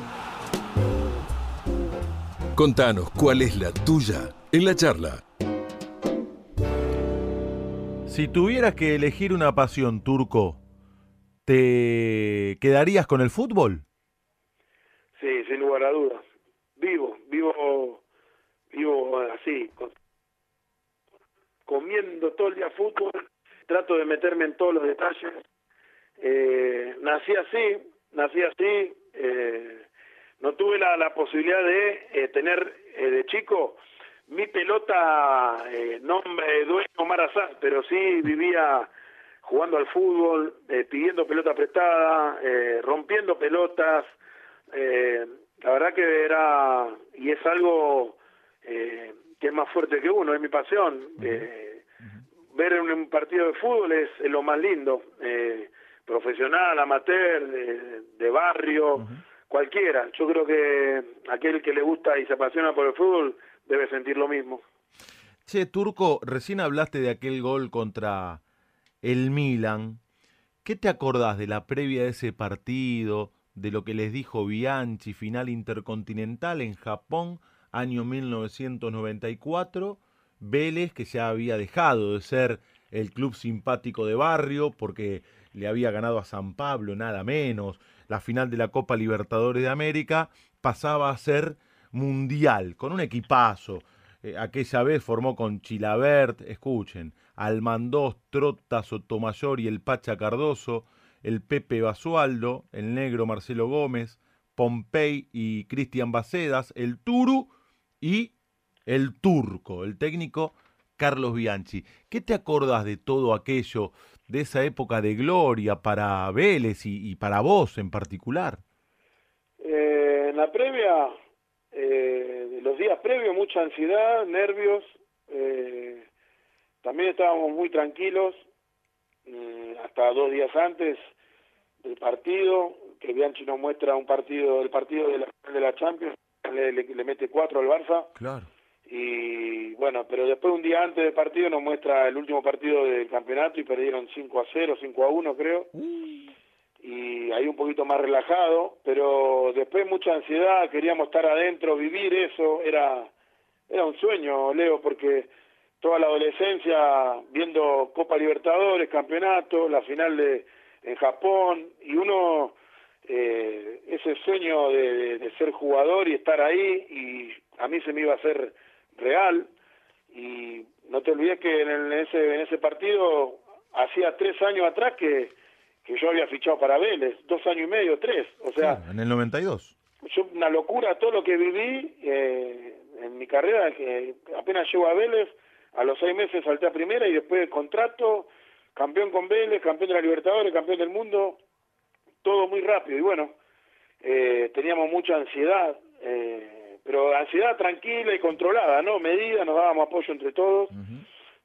Contanos cuál es la tuya en la charla. Si tuvieras que elegir una pasión, Turco, ¿te quedarías con el fútbol? Sí, sin lugar a dudas. Vivo, vivo, vivo así, comiendo todo el día fútbol, trato de meterme en todos los detalles. Eh, nací así, nací así, eh, no tuve la, la posibilidad de eh, tener eh, de chico mi pelota, eh, nombre dueño Omar Azar, pero sí vivía jugando al fútbol, eh, pidiendo pelota prestada, eh, rompiendo pelotas. Eh, la verdad que era, y es algo eh, que es más fuerte que uno, es mi pasión. Ver un, un partido de fútbol es, es lo más lindo. Eh, profesional, amateur, de, de barrio, cualquiera. Yo creo que aquel que le gusta y se apasiona por el fútbol debe sentir lo mismo. Che, Turco, recién hablaste de aquel gol contra el Milan. ¿Qué te acordás de la previa de ese partido, de lo que les dijo Bianchi, final intercontinental en Japón, año 1994? Vélez, que ya había dejado de ser el club simpático de barrio, porque le había ganado a San Pablo, nada menos. La final de la Copa Libertadores de América pasaba a ser mundial, con un equipazo. Eh, aquella vez formó con Chilabert, escuchen, Almandós, Trota, Sotomayor y el Pacha Cardoso, el Pepe Basualdo, el negro Marcelo Gómez, Pompey y Cristian Bacedas, el Turu y el Turco, el técnico Carlos Bianchi. ¿Qué te acordás de todo aquello, de esa época de gloria para Vélez y, y para vos en particular? Eh, en la previa, eh, los días previos, mucha ansiedad, nervios. eh, también estábamos muy tranquilos, mm, hasta dos días antes del partido, que Bianchi nos muestra un partido, el partido de la, de la Champions, le, le- le mete cuatro al Barça. Claro. Y bueno, pero después un día antes del partido nos muestra el último partido del campeonato y perdieron 5 a 0, 5 a 1 creo. Y ahí un poquito más relajado, pero después mucha ansiedad, queríamos estar adentro, vivir eso, era, era un sueño, Leo, porque toda la adolescencia viendo Copa Libertadores, campeonato, la final de en Japón, y uno eh, ese sueño de, de- de ser jugador y estar ahí, y a mí se me iba a hacer real, y no te olvides que en, el- en ese, en ese partido hacía tres años atrás que, que yo había fichado para Vélez, dos años y medio, tres, o sea, en el 92. yo una locura todo lo que viví eh, en mi carrera que apenas llego a Vélez a los seis meses salté a primera y después contrato campeón con Vélez campeón de la Libertadores campeón del mundo todo muy rápido y bueno eh, teníamos mucha ansiedad eh, pero ansiedad tranquila y controlada no medida nos dábamos apoyo entre todos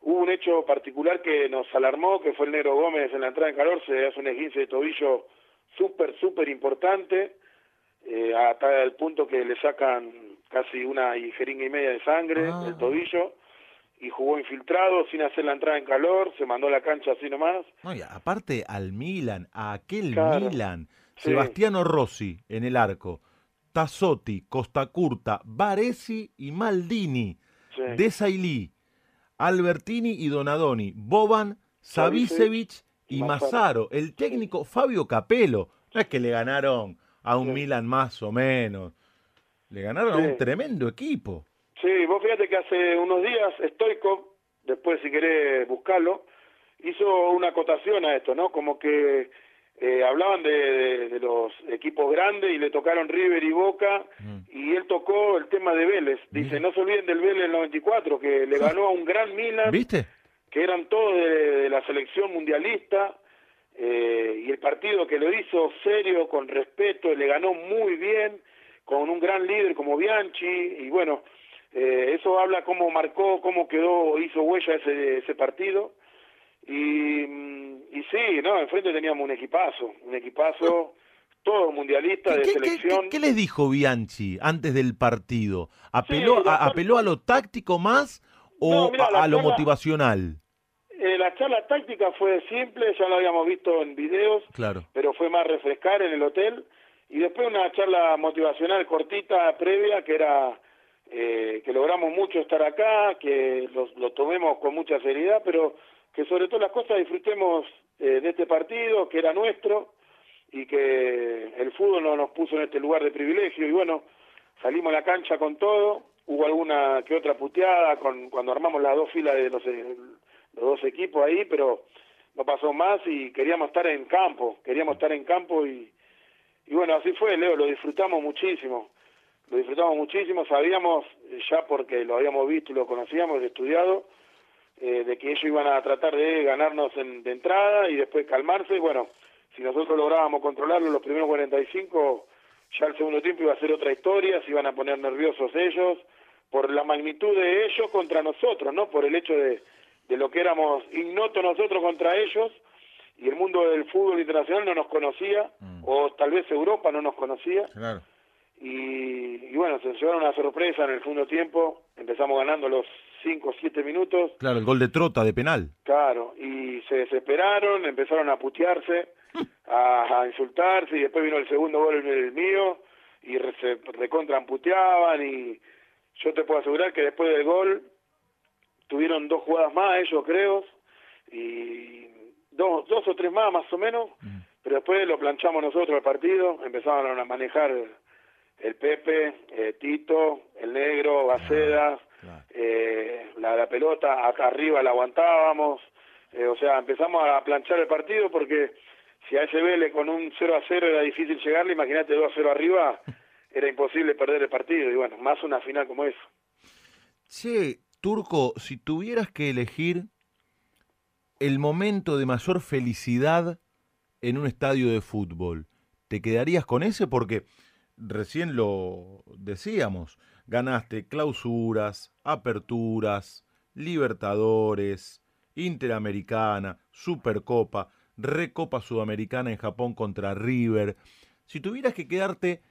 hubo un hecho particular que nos alarmó que fue el negro Gómez en la entrada en calor se hace un esguince de tobillo súper súper importante eh, hasta el punto que le sacan casi una jeringa y media de sangre Ah. del tobillo y jugó infiltrado sin hacer la entrada en calor, se mandó a la cancha así nomás. No, y aparte al Milan, a aquel Claro. Milan, Sí. Sebastiano Rossi en el arco, Tassotti, Costa Curta, Baresi y Maldini, Sí. Desailly, Albertini y Donadoni, Boban, Savicevic y Mazzaro. el técnico Fabio Capello. No es que le ganaron a un Sí. Milan más o menos, le ganaron a un tremendo equipo. Sí, vos fíjate que hace unos días Stoikov, después si querés buscarlo, hizo una acotación a esto, ¿no? Como que eh, hablaban de, de- de los equipos grandes y le tocaron River y Boca y él tocó el tema de Vélez. Dice, no se olviden del Vélez del 94, que le [LAUGHS] ganó a un gran Milan. ¿Viste? que eran todos de, de la selección mundialista, eh, y el partido que lo hizo serio, con respeto, le ganó muy bien, con un gran líder como Bianchi, y bueno, eh, eso habla cómo marcó, cómo quedó, hizo huella ese, ese partido, Y, mm, y sí, no, enfrente teníamos un equipazo, un equipazo, todo mundialista de ¿Qué, qué- selección. qué- qué les dijo Bianchi antes del partido? ¿Apeló, a, apeló a lo táctico más o No, a, lo charla- motivacional? Eh, la charla táctica fue simple, ya lo habíamos visto en videos, Claro. pero fue más refrescar en el hotel. Y después una charla motivacional cortita previa, que era eh, que logramos mucho estar acá, que lo, lo tomemos con mucha seriedad, pero que sobre todas las cosas disfrutemos eh, de este partido, que era nuestro, y que el fútbol no nos puso en este lugar de privilegio. Y bueno, salimos a la cancha con todo, hubo alguna que otra puteada con, cuando armamos las dos filas de los, eh, los dos equipos ahí, pero no pasó más y queríamos estar en campo, queríamos estar en campo y, y bueno, así fue, Leo, lo disfrutamos muchísimo, lo disfrutamos muchísimo, sabíamos eh, ya porque lo habíamos visto y lo conocíamos, estudiado, eh, de que ellos iban a tratar de ganarnos en, de entrada y después calmarse, bueno, si nosotros lográbamos controlarlo los primeros 45, ya el segundo tiempo iba a ser otra historia, se iban a poner nerviosos ellos, por la magnitud de ellos contra nosotros, ¿no? Por el hecho de, de lo que éramos ignotos nosotros contra ellos, y el mundo del fútbol internacional no nos conocía, o tal vez Europa no nos conocía, Claro. y, y bueno, se llevaron una sorpresa en el segundo tiempo, empezamos ganando los 5 o 7 minutos, Claro, el gol de Trota de penal. claro, y se desesperaron, empezaron a putearse, [LAUGHS] a, a insultarse, y después vino el segundo gol el mío, y re- se recontraamputeaban, y yo te puedo asegurar que después del gol tuvieron dos jugadas más ellos creo, y dos, dos o tres más más o menos, pero después lo planchamos nosotros el partido, empezaron a manejar el Pepe, eh, Tito, el Negro, Baceda, claro. eh, la, la pelota acá arriba la aguantábamos, eh, o sea, empezamos a planchar el partido porque si a ese Vélez con un 0 a 0 era difícil llegarle, imagínate 2 a 0 arriba, [LAUGHS] era imposible perder el partido, y bueno, más una final como eso. Che, Turco, si tuvieras que elegir el momento de mayor felicidad en un estadio de fútbol, ¿te quedarías con ese? Porque recién lo decíamos, ganaste clausuras, aperturas, Libertadores, Interamericana, Supercopa, Recopa Sudamericana en Japón contra River. Si tuvieras que quedarte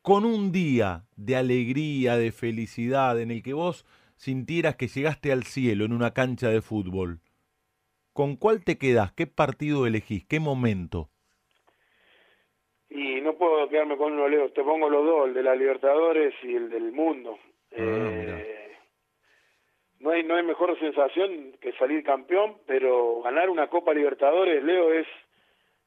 con un día de alegría, de felicidad, en el que vos sintieras que llegaste al cielo en una cancha de fútbol, ¿con cuál te quedás? ¿Qué partido elegís? ¿Qué momento? Y no puedo quedarme con uno, Leo, te pongo los dos, el de la Libertadores y el del mundo. Ah, Eh, no hay no hay mejor sensación que salir campeón, pero ganar una Copa Libertadores, Leo, es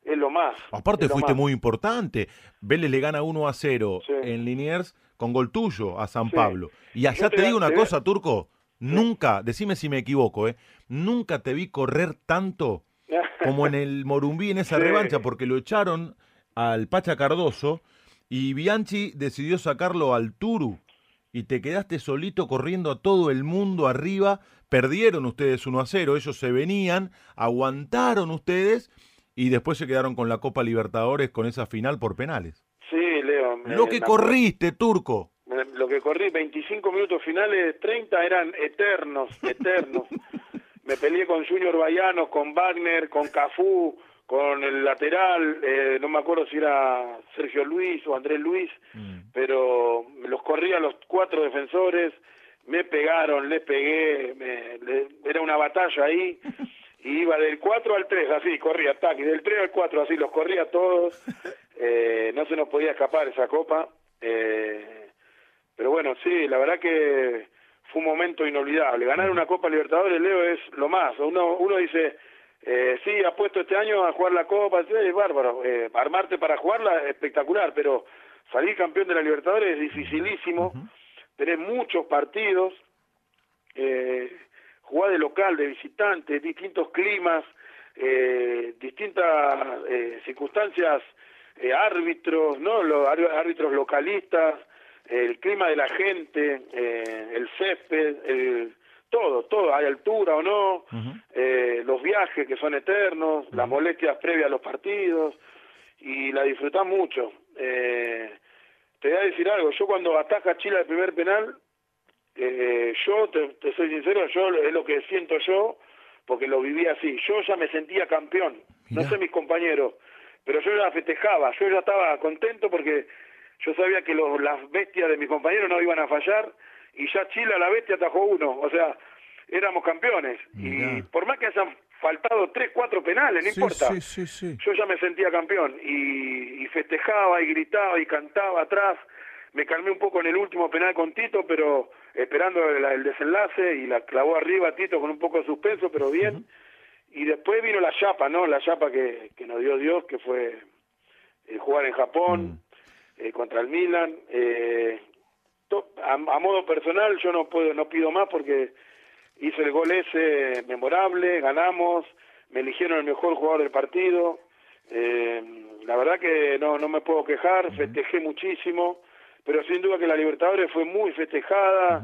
es lo más. Aparte lo fuiste más. muy importante. Vélez le gana 1 a 0 Sí. en Liniers con gol tuyo a San Sí. Pablo. Y allá te, te- digo una te- cosa, Turco, nunca, decime si me equivoco, ¿eh? nunca te vi correr tanto [LAUGHS] como en el Morumbí en esa Sí. revancha, porque lo echaron al Pacha Cardoso y Bianchi decidió sacarlo al Turu y te quedaste solito corriendo a todo el mundo arriba. Perdieron ustedes 1 a 0, ellos se venían, aguantaron ustedes y después se quedaron con la Copa Libertadores con esa final por penales. Sí, Leo. me- Lo que me corriste, Turco. Me- Lo que corrí, 25 minutos finales, 30 eran eternos, eternos. [LAUGHS] Me peleé con Junior Baiano, con Wagner, con Cafú, con el lateral, eh, no me acuerdo si era Sergio Luis o Andrés Luis, pero los corrí a los cuatro defensores, me pegaron, les pegué, me- le- era una batalla ahí, [LAUGHS] y iba del 4 al 3, así, corría, ataque, del 3 al 4, así, los corría todos, [LAUGHS] eh, no se nos podía escapar esa copa, eh, pero bueno, sí, la verdad que fue un momento inolvidable. Ganar una Copa Libertadores, Leo, es lo más. Uno, uno dice, eh, sí, apuesto este año a jugar la Copa, es bárbaro. Eh, armarte para jugarla, espectacular, pero salir campeón de la Libertadores es dificilísimo. Tenés muchos partidos, eh, jugar de local, de visitante, distintos climas, eh, distintas eh, circunstancias, eh, árbitros, ¿no? Los árbitros árbitros localistas, el clima de la gente, eh, el césped, el, todo, todo, hay altura o no, eh, los viajes que son eternos, las molestias previas a los partidos, y la disfrutás mucho. Eh, te voy a decir algo, yo cuando ataca Chile el primer penal, eh, yo te, te soy sincero, yo es lo que siento yo, porque lo viví así. Yo ya me sentía campeón, no sé mis compañeros, pero yo ya festejaba, yo ya estaba contento porque yo sabía que los, las bestias de mis compañeros no iban a fallar y ya Chile a la bestia atajó uno, o sea, éramos campeones. Y por más que hayan faltado tres, cuatro penales, no importa. yo ya me sentía campeón y, festejaba y gritaba y cantaba atrás. Me calmé un poco en el último penal con Tito, pero esperando el, desenlace y la clavó arriba Tito con un poco de suspenso, pero bien. Y después vino la chapa, ¿no? La chapa que, que nos dio Dios, que fue eh, jugar en Japón mm. eh, contra el Milan. Eh, a, a, modo personal yo no puedo, no pido más porque hice el gol ese memorable, ganamos, me eligieron el mejor jugador del partido. Eh, la verdad que no, no me puedo quejar, festejé muchísimo, pero sin duda que la Libertadores fue muy festejada.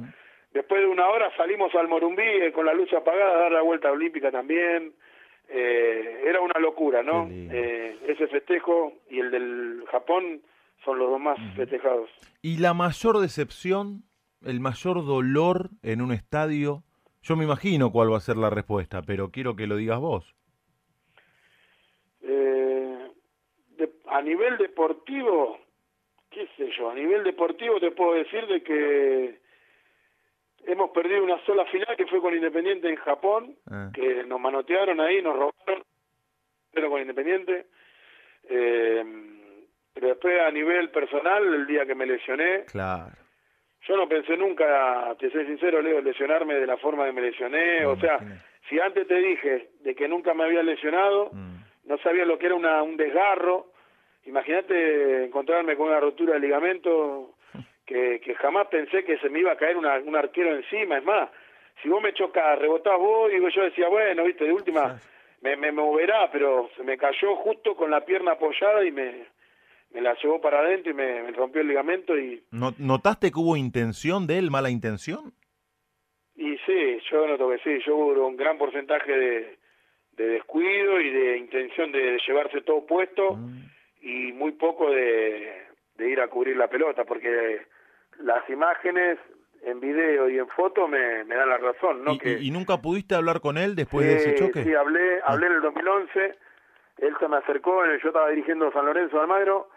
Después de una hora salimos al Morumbí eh, con la luz apagada a dar la vuelta olímpica también. Eh, era una locura, ¿no? Eh, ese festejo y el del Japón son los dos más festejados. ¿Y la mayor decepción, el mayor dolor en un estadio yo me imagino cuál va a ser la respuesta, pero quiero que lo digas vos. Eh, a nivel deportivo, qué sé yo, a nivel deportivo te puedo decir de que hemos perdido una sola final que fue con Independiente en Japón, ah. que nos manotearon ahí, nos robaron, pero con Independiente. Eh, pero después a nivel personal, el día que me lesioné, claro yo no pensé nunca, te soy sincero, Leo, lesionarme de la forma que me lesioné. o sea, si antes te dije de que nunca me había lesionado, mm. no sabía lo que era una, un desgarro. Imagínate encontrarme con una rotura de ligamento [LAUGHS] que, que jamás pensé que se me iba a caer una, un arquero encima. Es más, si vos me chocas, rebotás vos, digo, yo decía, bueno, viste, de última [LAUGHS] me, me moverá, pero se me cayó justo con la pierna apoyada y me, me la llevó para adentro y me, rompió el ligamento y... ¿Notaste que hubo intención de él, mala intención? Y sí, yo noto que sí, yo hubo un gran porcentaje de, descuido y de intención de, llevarse todo puesto mm. y muy poco de, ir a cubrir la pelota, porque las imágenes en video y en foto me, dan la razón, ¿no? ¿Y, que, ¿Y, nunca pudiste hablar con él después de ese choque? Sí, hablé, hablé en el 2011, él se me acercó, yo estaba dirigiendo San Lorenzo de Almagro,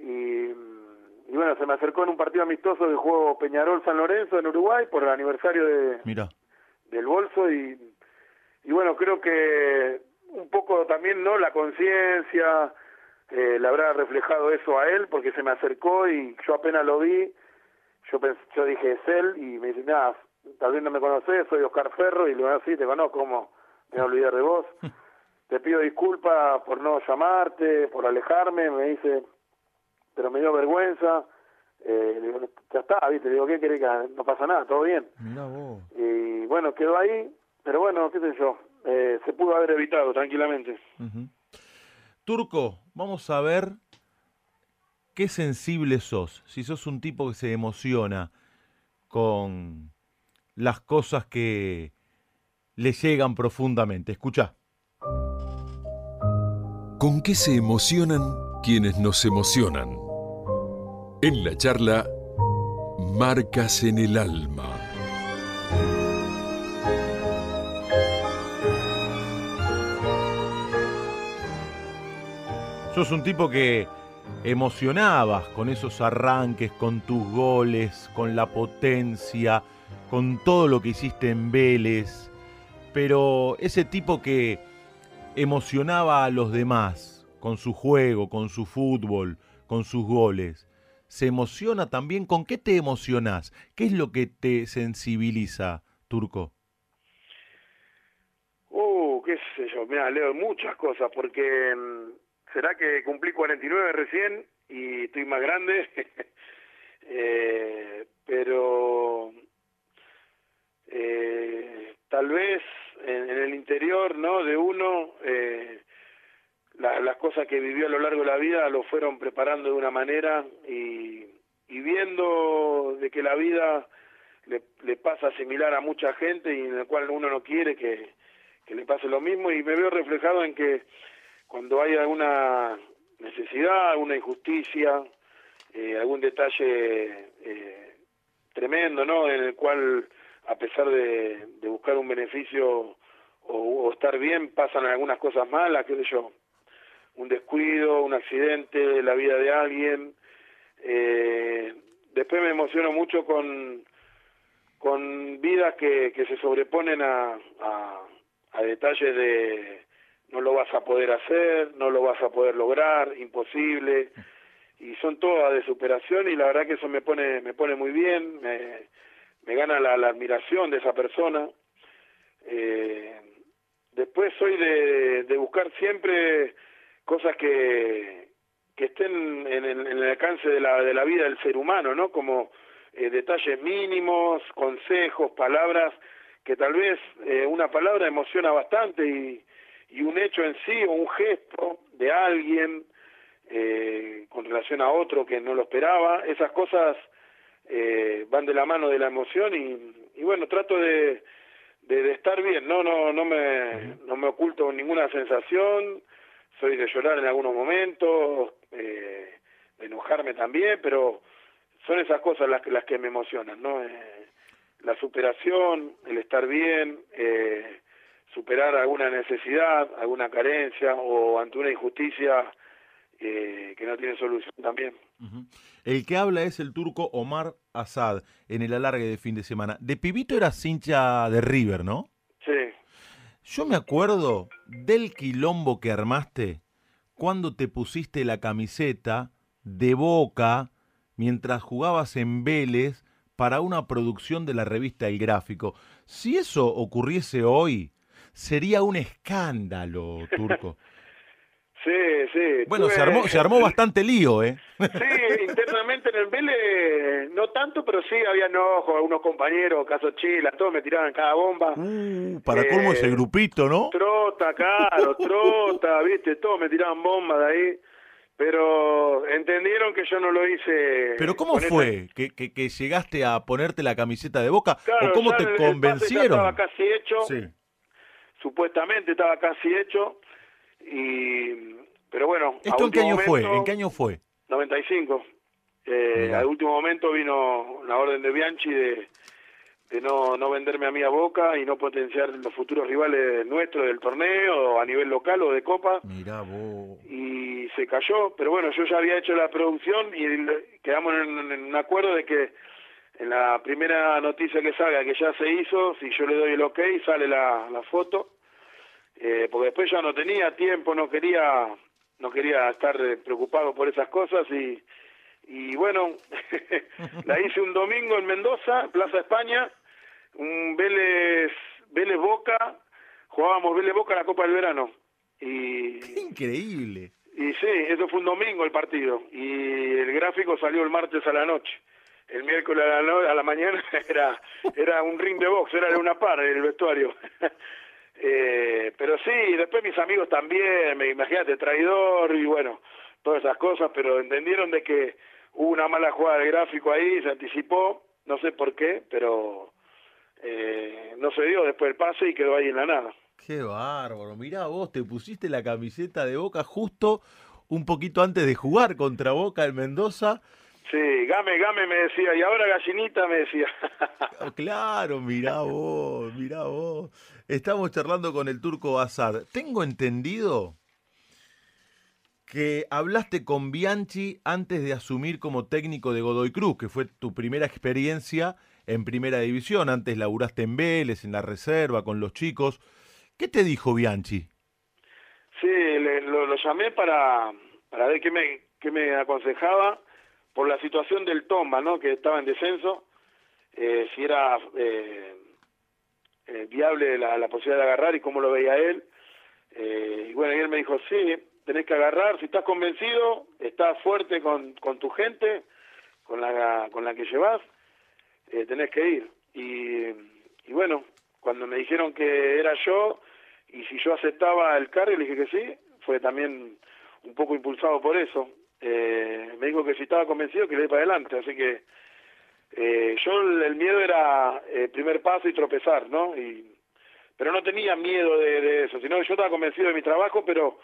y, bueno, se me acercó en un partido amistoso del juego Peñarol-San Lorenzo en Uruguay por el aniversario de, del bolso y, y bueno, creo que un poco también, ¿no? La conciencia eh, le habrá reflejado eso a él porque se me acercó y yo apenas lo vi, yo, yo dije, es él y me dice, nada, tal vez no me conoces, soy Oscar Ferro y le digo, así, te conozco, ¿cómo me voy a olvidar de vos? [LAUGHS] te pido disculpas por no llamarte, por alejarme, me dice, pero me dio vergüenza. Eh, digo, ya está, ¿viste? Le digo, ¿qué querés que no pasa nada? ¿Todo bien? Y bueno, quedó ahí, pero bueno, qué sé yo, eh, se pudo haber evitado tranquilamente. Turco, vamos a ver qué sensible sos. Si sos un tipo que se emociona con las cosas que le llegan profundamente. Escucha. ¿Con qué se emocionan quienes nos emocionan? En la charla, Marcas en el Alma. Sos un tipo que emocionabas con esos arranques, con tus goles, con la potencia, con todo lo que hiciste en Vélez, pero ese tipo que emocionaba a los demás con su juego, con su fútbol, con sus goles se emociona también. ¿Con qué te emocionás? ¿Qué es lo que te sensibiliza, Turco? Uh, qué sé yo, mira, leo muchas cosas, porque mm, será que cumplí 49 recién y estoy más grande, [LAUGHS] eh, pero eh, tal vez en, el interior, ¿no? De uno, eh, las cosas que vivió a lo largo de la vida lo fueron preparando de una manera y, viendo de que la vida le, pasa similar a mucha gente y en el cual uno no quiere que, le pase lo mismo y me veo reflejado en que cuando hay alguna necesidad, alguna injusticia, eh, algún detalle eh, tremendo, ¿no? En el cual, a pesar de, de buscar un beneficio o, estar bien, pasan algunas cosas malas, qué sé yo, un descuido, un accidente, la vida de alguien. Eh, después me emociono mucho con, con vidas que, que se sobreponen a, a, detalles de no lo vas a poder hacer, no lo vas a poder lograr, imposible y son todas de superación y la verdad que eso me pone me pone muy bien me, me gana la, la, admiración de esa persona eh, después soy de, de, buscar siempre cosas que que estén en el, en el alcance de la, de la vida del ser humano no como eh, detalles mínimos consejos palabras que tal vez eh, una palabra emociona bastante y, y un hecho en sí o un gesto de alguien eh, con relación a otro que no lo esperaba. Esas cosas eh, van de la mano de la emoción y, y bueno, trato de, de, estar bien, no no no me no me oculto ninguna sensación, soy de llorar en algunos momentos, eh, de enojarme también, pero son esas cosas las que las que me emocionan, ¿no? Eh, la superación, el estar bien, eh, superar alguna necesidad, alguna carencia o ante una injusticia eh, que no tiene solución también. El que habla es el turco Omar Asad en el alargue de fin de semana. De pibito era hincha de River, ¿no? Sí. Yo me acuerdo del quilombo que armaste cuando te pusiste la camiseta de boca mientras jugabas en Vélez para una producción de la revista El Gráfico. Si eso ocurriese hoy, sería un escándalo, Turco. [LAUGHS] Sí, sí. Bueno, se armó, se armó bastante lío, ¿eh? Sí, internamente en el Vélez no tanto, pero sí había enojo, algunos compañeros, caso Chila, todos me tiraban cada bomba. Uh, para eh, cómo ese grupito, ¿no? Trota, caro, trota, [LAUGHS] viste, todos me tiraban bombas de ahí. Pero entendieron que yo no lo hice. ¿Pero cómo fue que, que, que, llegaste a ponerte la camiseta de boca? ¿O cómo te convencieron? estaba casi hecho. Sí. Supuestamente estaba casi hecho y, pero bueno. ¿Esto en qué año fue? ¿En qué año fue? 95. Eh, al último momento vino la orden de Bianchi de, de no, no venderme a mí a Boca y no potenciar los futuros rivales nuestros del torneo a nivel local o de Copa. Mirá vos. Y se cayó, pero bueno, yo ya había hecho la producción y quedamos en, en un acuerdo de que en la primera noticia que salga que ya se hizo, si yo le doy el ok, sale la, la foto eh, porque después ya no tenía tiempo, no quería, no quería estar preocupado por esas cosas y, y bueno, [LAUGHS] la hice un domingo en Mendoza, Plaza España, un Vélez, Vélez Boca, jugábamos Vélez Boca la Copa del Verano. Y, ¡Qué increíble! Y sí, eso fue un domingo el partido y el gráfico salió el martes a la noche. El miércoles a la, a la mañana [LAUGHS] era, era un ring de box, era una par en el vestuario. [LAUGHS] Eh, pero sí, después mis amigos también, me imagínate, traidor y bueno, todas esas cosas, pero entendieron de que hubo una mala jugada de gráfico ahí, se anticipó, no sé por qué, pero eh, no se dio después el pase y quedó ahí en la nada. Qué bárbaro, mirá vos, te pusiste la camiseta de Boca justo un poquito antes de jugar contra Boca en Mendoza. Sí, Game, Game me decía, y ahora Gallinita me decía. [LAUGHS] Claro, mirá vos, mirá vos. Estamos charlando con el turco Azad. Tengo entendido que hablaste con Bianchi antes de asumir como técnico de Godoy Cruz, que fue tu primera experiencia en primera división. Antes laburaste en Vélez, en la reserva, con los chicos. ¿Qué te dijo Bianchi? Sí, lo, llamé para, para ver qué me, qué me aconsejaba por la situación del Tomba, ¿no? que estaba en descenso, eh, si era eh, eh, viable la, la, posibilidad de agarrar y cómo lo veía él. Eh, y bueno, y él me dijo, sí, tenés que agarrar, si estás convencido, estás fuerte con, con tu gente, con la, con la que llevas, eh, tenés que ir. Y, y bueno, cuando me dijeron que era yo y si yo aceptaba el cargo, le dije que sí, fue también un poco impulsado por eso. Eh, me dijo que si estaba convencido que le dé para adelante, así que eh, yo el, miedo era el eh, primer paso y tropezar, ¿no? Y, pero no tenía miedo de, eso, sino que yo estaba convencido de mi trabajo, pero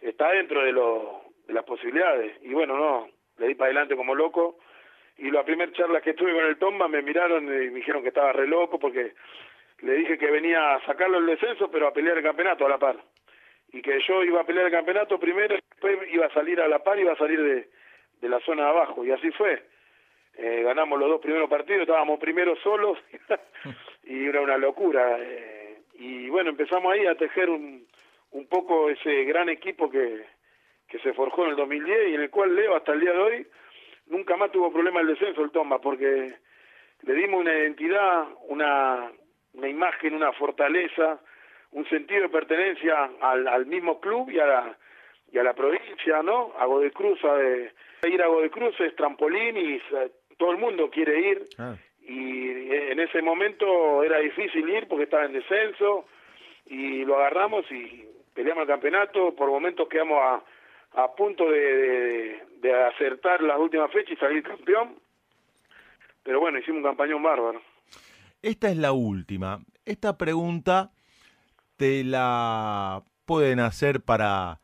está dentro de, lo, de las posibilidades. Y bueno, no, le di para adelante como loco. Y la primera charla que estuve con el Tomba me miraron y me dijeron que estaba re loco porque le dije que venía a sacarlo el descenso, pero a pelear el campeonato a la par. Y que yo iba a pelear el campeonato primero, y después iba a salir a la par y iba a salir de, de la zona de abajo. Y así fue. Eh, ganamos los dos primeros partidos, estábamos primero solos [LAUGHS] y era una locura. Eh, y bueno, empezamos ahí a tejer un, un poco ese gran equipo que, que se forjó en el 2010 y en el cual Leo hasta el día de hoy nunca más tuvo problema el descenso el Tomba porque le dimos una identidad, una, una imagen, una fortaleza, un sentido de pertenencia al, al mismo club y a la, y a la provincia, ¿no? A Godecruz, a de, ir a Godecruz es trampolín y todo el mundo quiere ir. Ah. Y en ese momento era difícil ir porque estaba en descenso y lo agarramos y peleamos el campeonato. Por momentos quedamos a, a punto de, de acertar las últimas fechas y salir campeón. Pero bueno, hicimos un campañón bárbaro. Esta es la última. Esta pregunta te la pueden hacer para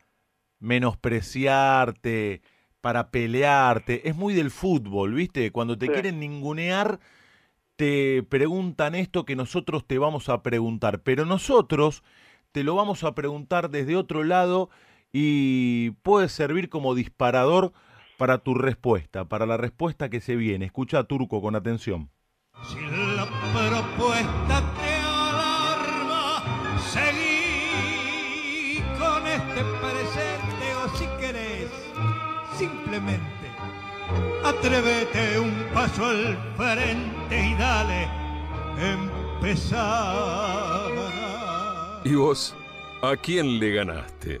menospreciarte, para pelearte. Es muy del fútbol, ¿viste? Cuando te quieren ningunear, te preguntan esto que nosotros te vamos a preguntar. Pero nosotros te lo vamos a preguntar desde otro lado y puede servir como disparador para tu respuesta, para la respuesta que se viene. Escucha a Turco con atención. Si la propuesta simplemente atrévete un paso al frente y dale, empezar. ¿Y vos? ¿A quién le ganaste?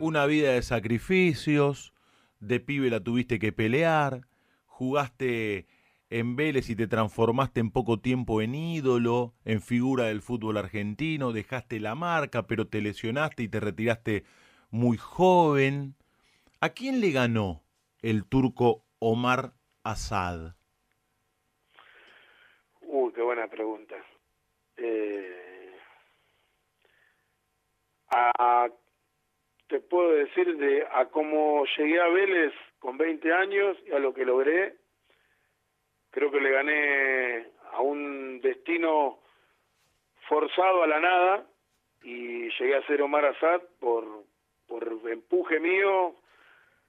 Una vida de sacrificios, de pibe la tuviste que pelear, jugaste en Vélez y te transformaste en poco tiempo en ídolo, en figura del fútbol argentino, dejaste la marca, pero te lesionaste y te retiraste muy joven. ¿A quién le ganó el turco Omar Asad? Uy, qué buena pregunta. Eh, te puedo decir de a cómo llegué a Vélez con 20 años y a lo que logré creo que le gané a un destino forzado a la nada y llegué a ser Omar Azad por, por empuje mío,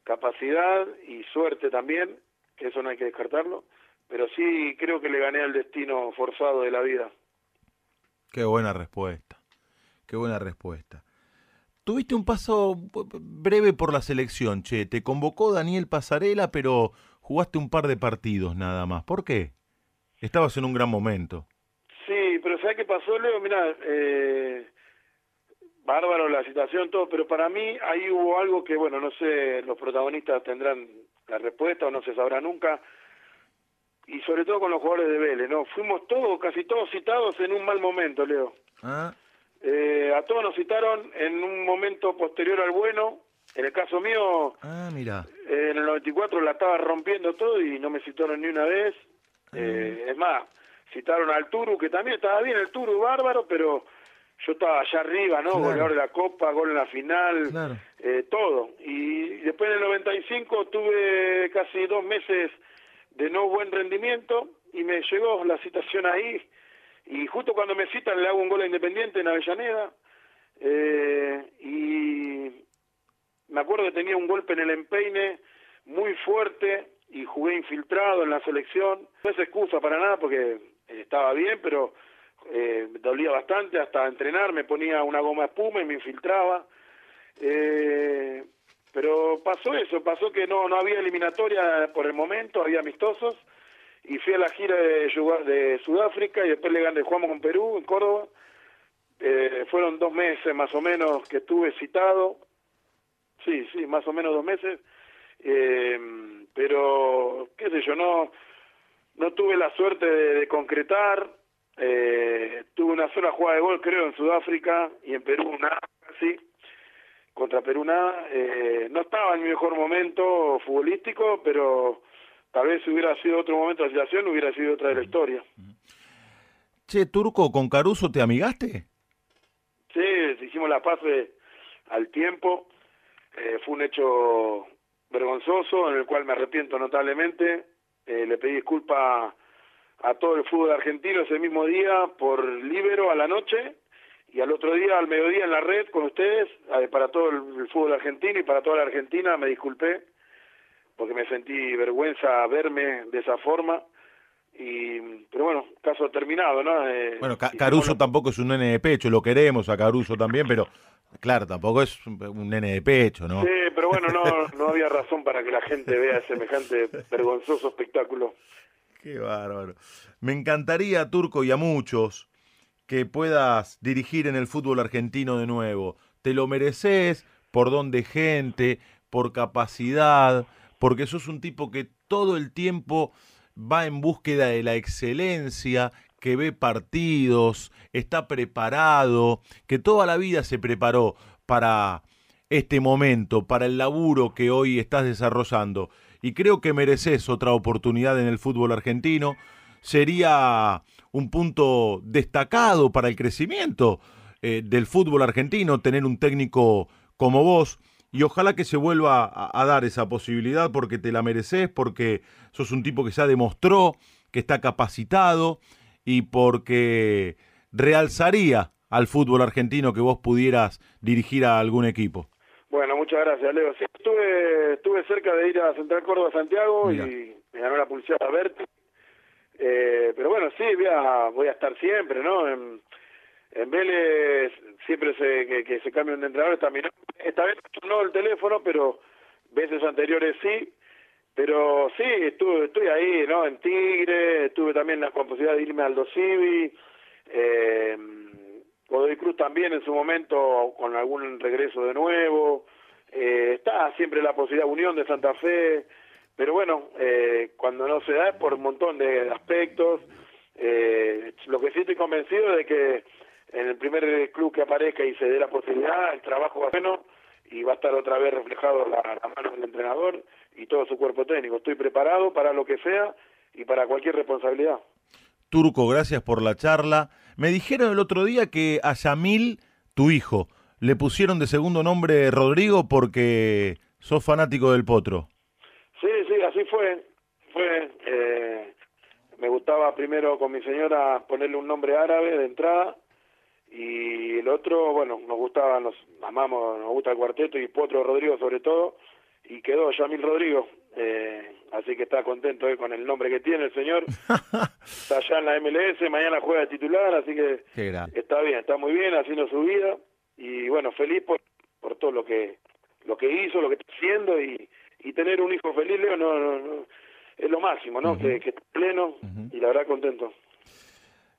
capacidad y suerte también, que eso no hay que descartarlo, pero sí creo que le gané al destino forzado de la vida. Qué buena respuesta, qué buena respuesta. Tuviste un paso breve por la selección, che. Te convocó Daniel Pasarela, pero jugaste un par de partidos nada más. ¿Por qué? Estabas en un gran momento. Sí, pero ¿sabes qué pasó, Leo? Mira, eh, bárbaro la situación, todo, pero para mí ahí hubo algo que, bueno, no sé, los protagonistas tendrán la respuesta o no se sabrá nunca, y sobre todo con los jugadores de Vélez, ¿no? Fuimos todos, casi todos citados en un mal momento, Leo. Ah. Eh, a todos nos citaron en un momento posterior al bueno, en el caso mío, ah, mira. Eh, en el 94 la estaba rompiendo todo y no me citaron ni una vez. Ah. Eh, es más, citaron al Turu, que también estaba bien el Turu, bárbaro, pero yo estaba allá arriba, ¿no? Goleador de la Copa, gol en la final, eh, todo. Y después en el 95 tuve casi dos meses de no buen rendimiento y me llegó la citación ahí. Y justo cuando me citan le hago un gol a Independiente en Avellaneda. y me acuerdo que tenía un golpe en el empeine muy fuerte y jugué infiltrado en la selección. No es excusa para nada porque estaba bien, pero eh, dolía bastante hasta entrenar, me ponía una goma espuma y me infiltraba. Eh, pero pasó eso, pasó que no, no había eliminatoria por el momento, había amistosos, y fui a la gira de, de Sudáfrica y después le gané, jugamos con Perú, en Córdoba. Eh, fueron dos meses más o menos que estuve citado, sí, sí, más o menos dos meses, eh, pero qué sé yo, no, no tuve la suerte de, concretar, eh, tuve una sola jugada de gol creo en Sudáfrica y en Perú nada, sí, contra Perú nada, eh, no estaba en mi mejor momento futbolístico, pero tal vez si hubiera sido otro momento de situación hubiera sido otra de la historia. Che, Turco, ¿con Caruso te amigaste? Sí, hicimos la paz al tiempo. Eh, fue un hecho vergonzoso en el cual me arrepiento notablemente. Eh, le pedí disculpas a todo el fútbol argentino ese mismo día por Libero a la noche y al otro día al mediodía en la red con ustedes para todo el fútbol argentino y para toda la Argentina me disculpé porque me sentí vergüenza verme de esa forma y pero bueno caso terminado no eh, bueno Caruso tampoco es un nene de pecho lo queremos a Caruso también pero claro tampoco es un nene de pecho no sí pero bueno no no había razón para que la gente vea semejante [LAUGHS] vergonzoso espectáculo qué bárbaro me encantaría Turco y a muchos que puedas dirigir en el fútbol argentino de nuevo te lo mereces por don de gente por capacidad porque sos un tipo que todo el tiempo va en búsqueda de la excelencia, que ve partidos, está preparado, que toda la vida se preparó para este momento, para el laburo que hoy estás desarrollando. Y creo que mereces otra oportunidad en el fútbol argentino. Sería un punto destacado para el crecimiento eh, del fútbol argentino tener un técnico como vos y ojalá que se vuelva a, dar esa posibilidad porque te la mereces, porque sos un tipo que ya demostró que está capacitado y porque realzaría al fútbol argentino que vos pudieras dirigir a algún equipo. Bueno, muchas gracias, Leo. Sí, estuve, estuve cerca de ir a Central Córdoba Santiago y me ganó la pulsada a verte. Eh, pero bueno, sí, voy a, voy a estar siempre, ¿no? En, en Vélez siempre se, que, se cambia un entrenador, también esta vez no el teléfono, pero veces anteriores sí, pero sí, estuve, estoy ahí, ¿no? En Tigre, estuve también la posibilidad de irme al Dosivi, eh, Godoy Cruz también en su momento con algún regreso de nuevo, eh, está siempre la posibilidad Unión de Santa Fe, pero bueno, eh, cuando no se da es por un montón de aspectos, eh, lo que sí estoy convencido de que en el primer club que aparezca y se dé la posibilidad, el trabajo va bueno y va a estar otra vez reflejado la, la mano del entrenador y todo su cuerpo técnico. Estoy preparado para lo que sea y para cualquier responsabilidad. Turco, gracias por la charla. Me dijeron el otro día que a Yamil, tu hijo, le pusieron de segundo nombre Rodrigo porque sos fanático del potro. Sí, sí, así fue. Fue. Eh, me gustaba primero con mi señora ponerle un nombre árabe de entrada y el otro, bueno, nos gustaba, nos amamos, nos gusta el cuarteto y Potro Rodrigo sobre todo, y quedó Yamil Rodrigo, eh, así que está contento con el nombre que tiene el señor, [LAUGHS] está allá en la MLS, mañana juega de titular, así que está bien, está muy bien haciendo su vida, y bueno, feliz por, por todo lo que lo que hizo, lo que está haciendo, y, y tener un hijo feliz, Leo, no, no, es lo máximo, ¿no? que, que pleno, y la verdad contento.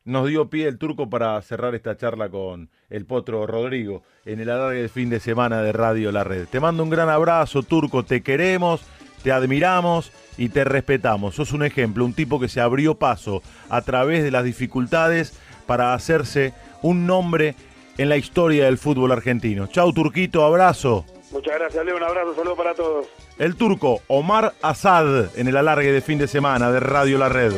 Nos dio pie el turco para cerrar esta charla con el potro Rodrigo en el alargue del fin de semana de Radio La Red. Te mando un gran abrazo, turco, te queremos, te admiramos y te respetamos. Sos un ejemplo, un tipo que se abrió paso a través de las dificultades para hacerse un nombre en la historia del fútbol argentino. Chau, Turquito, abrazo. Muchas gracias, Leo, un abrazo, saludo para todos. El turco Omar Asad en el alargue de fin de semana de Radio La Red.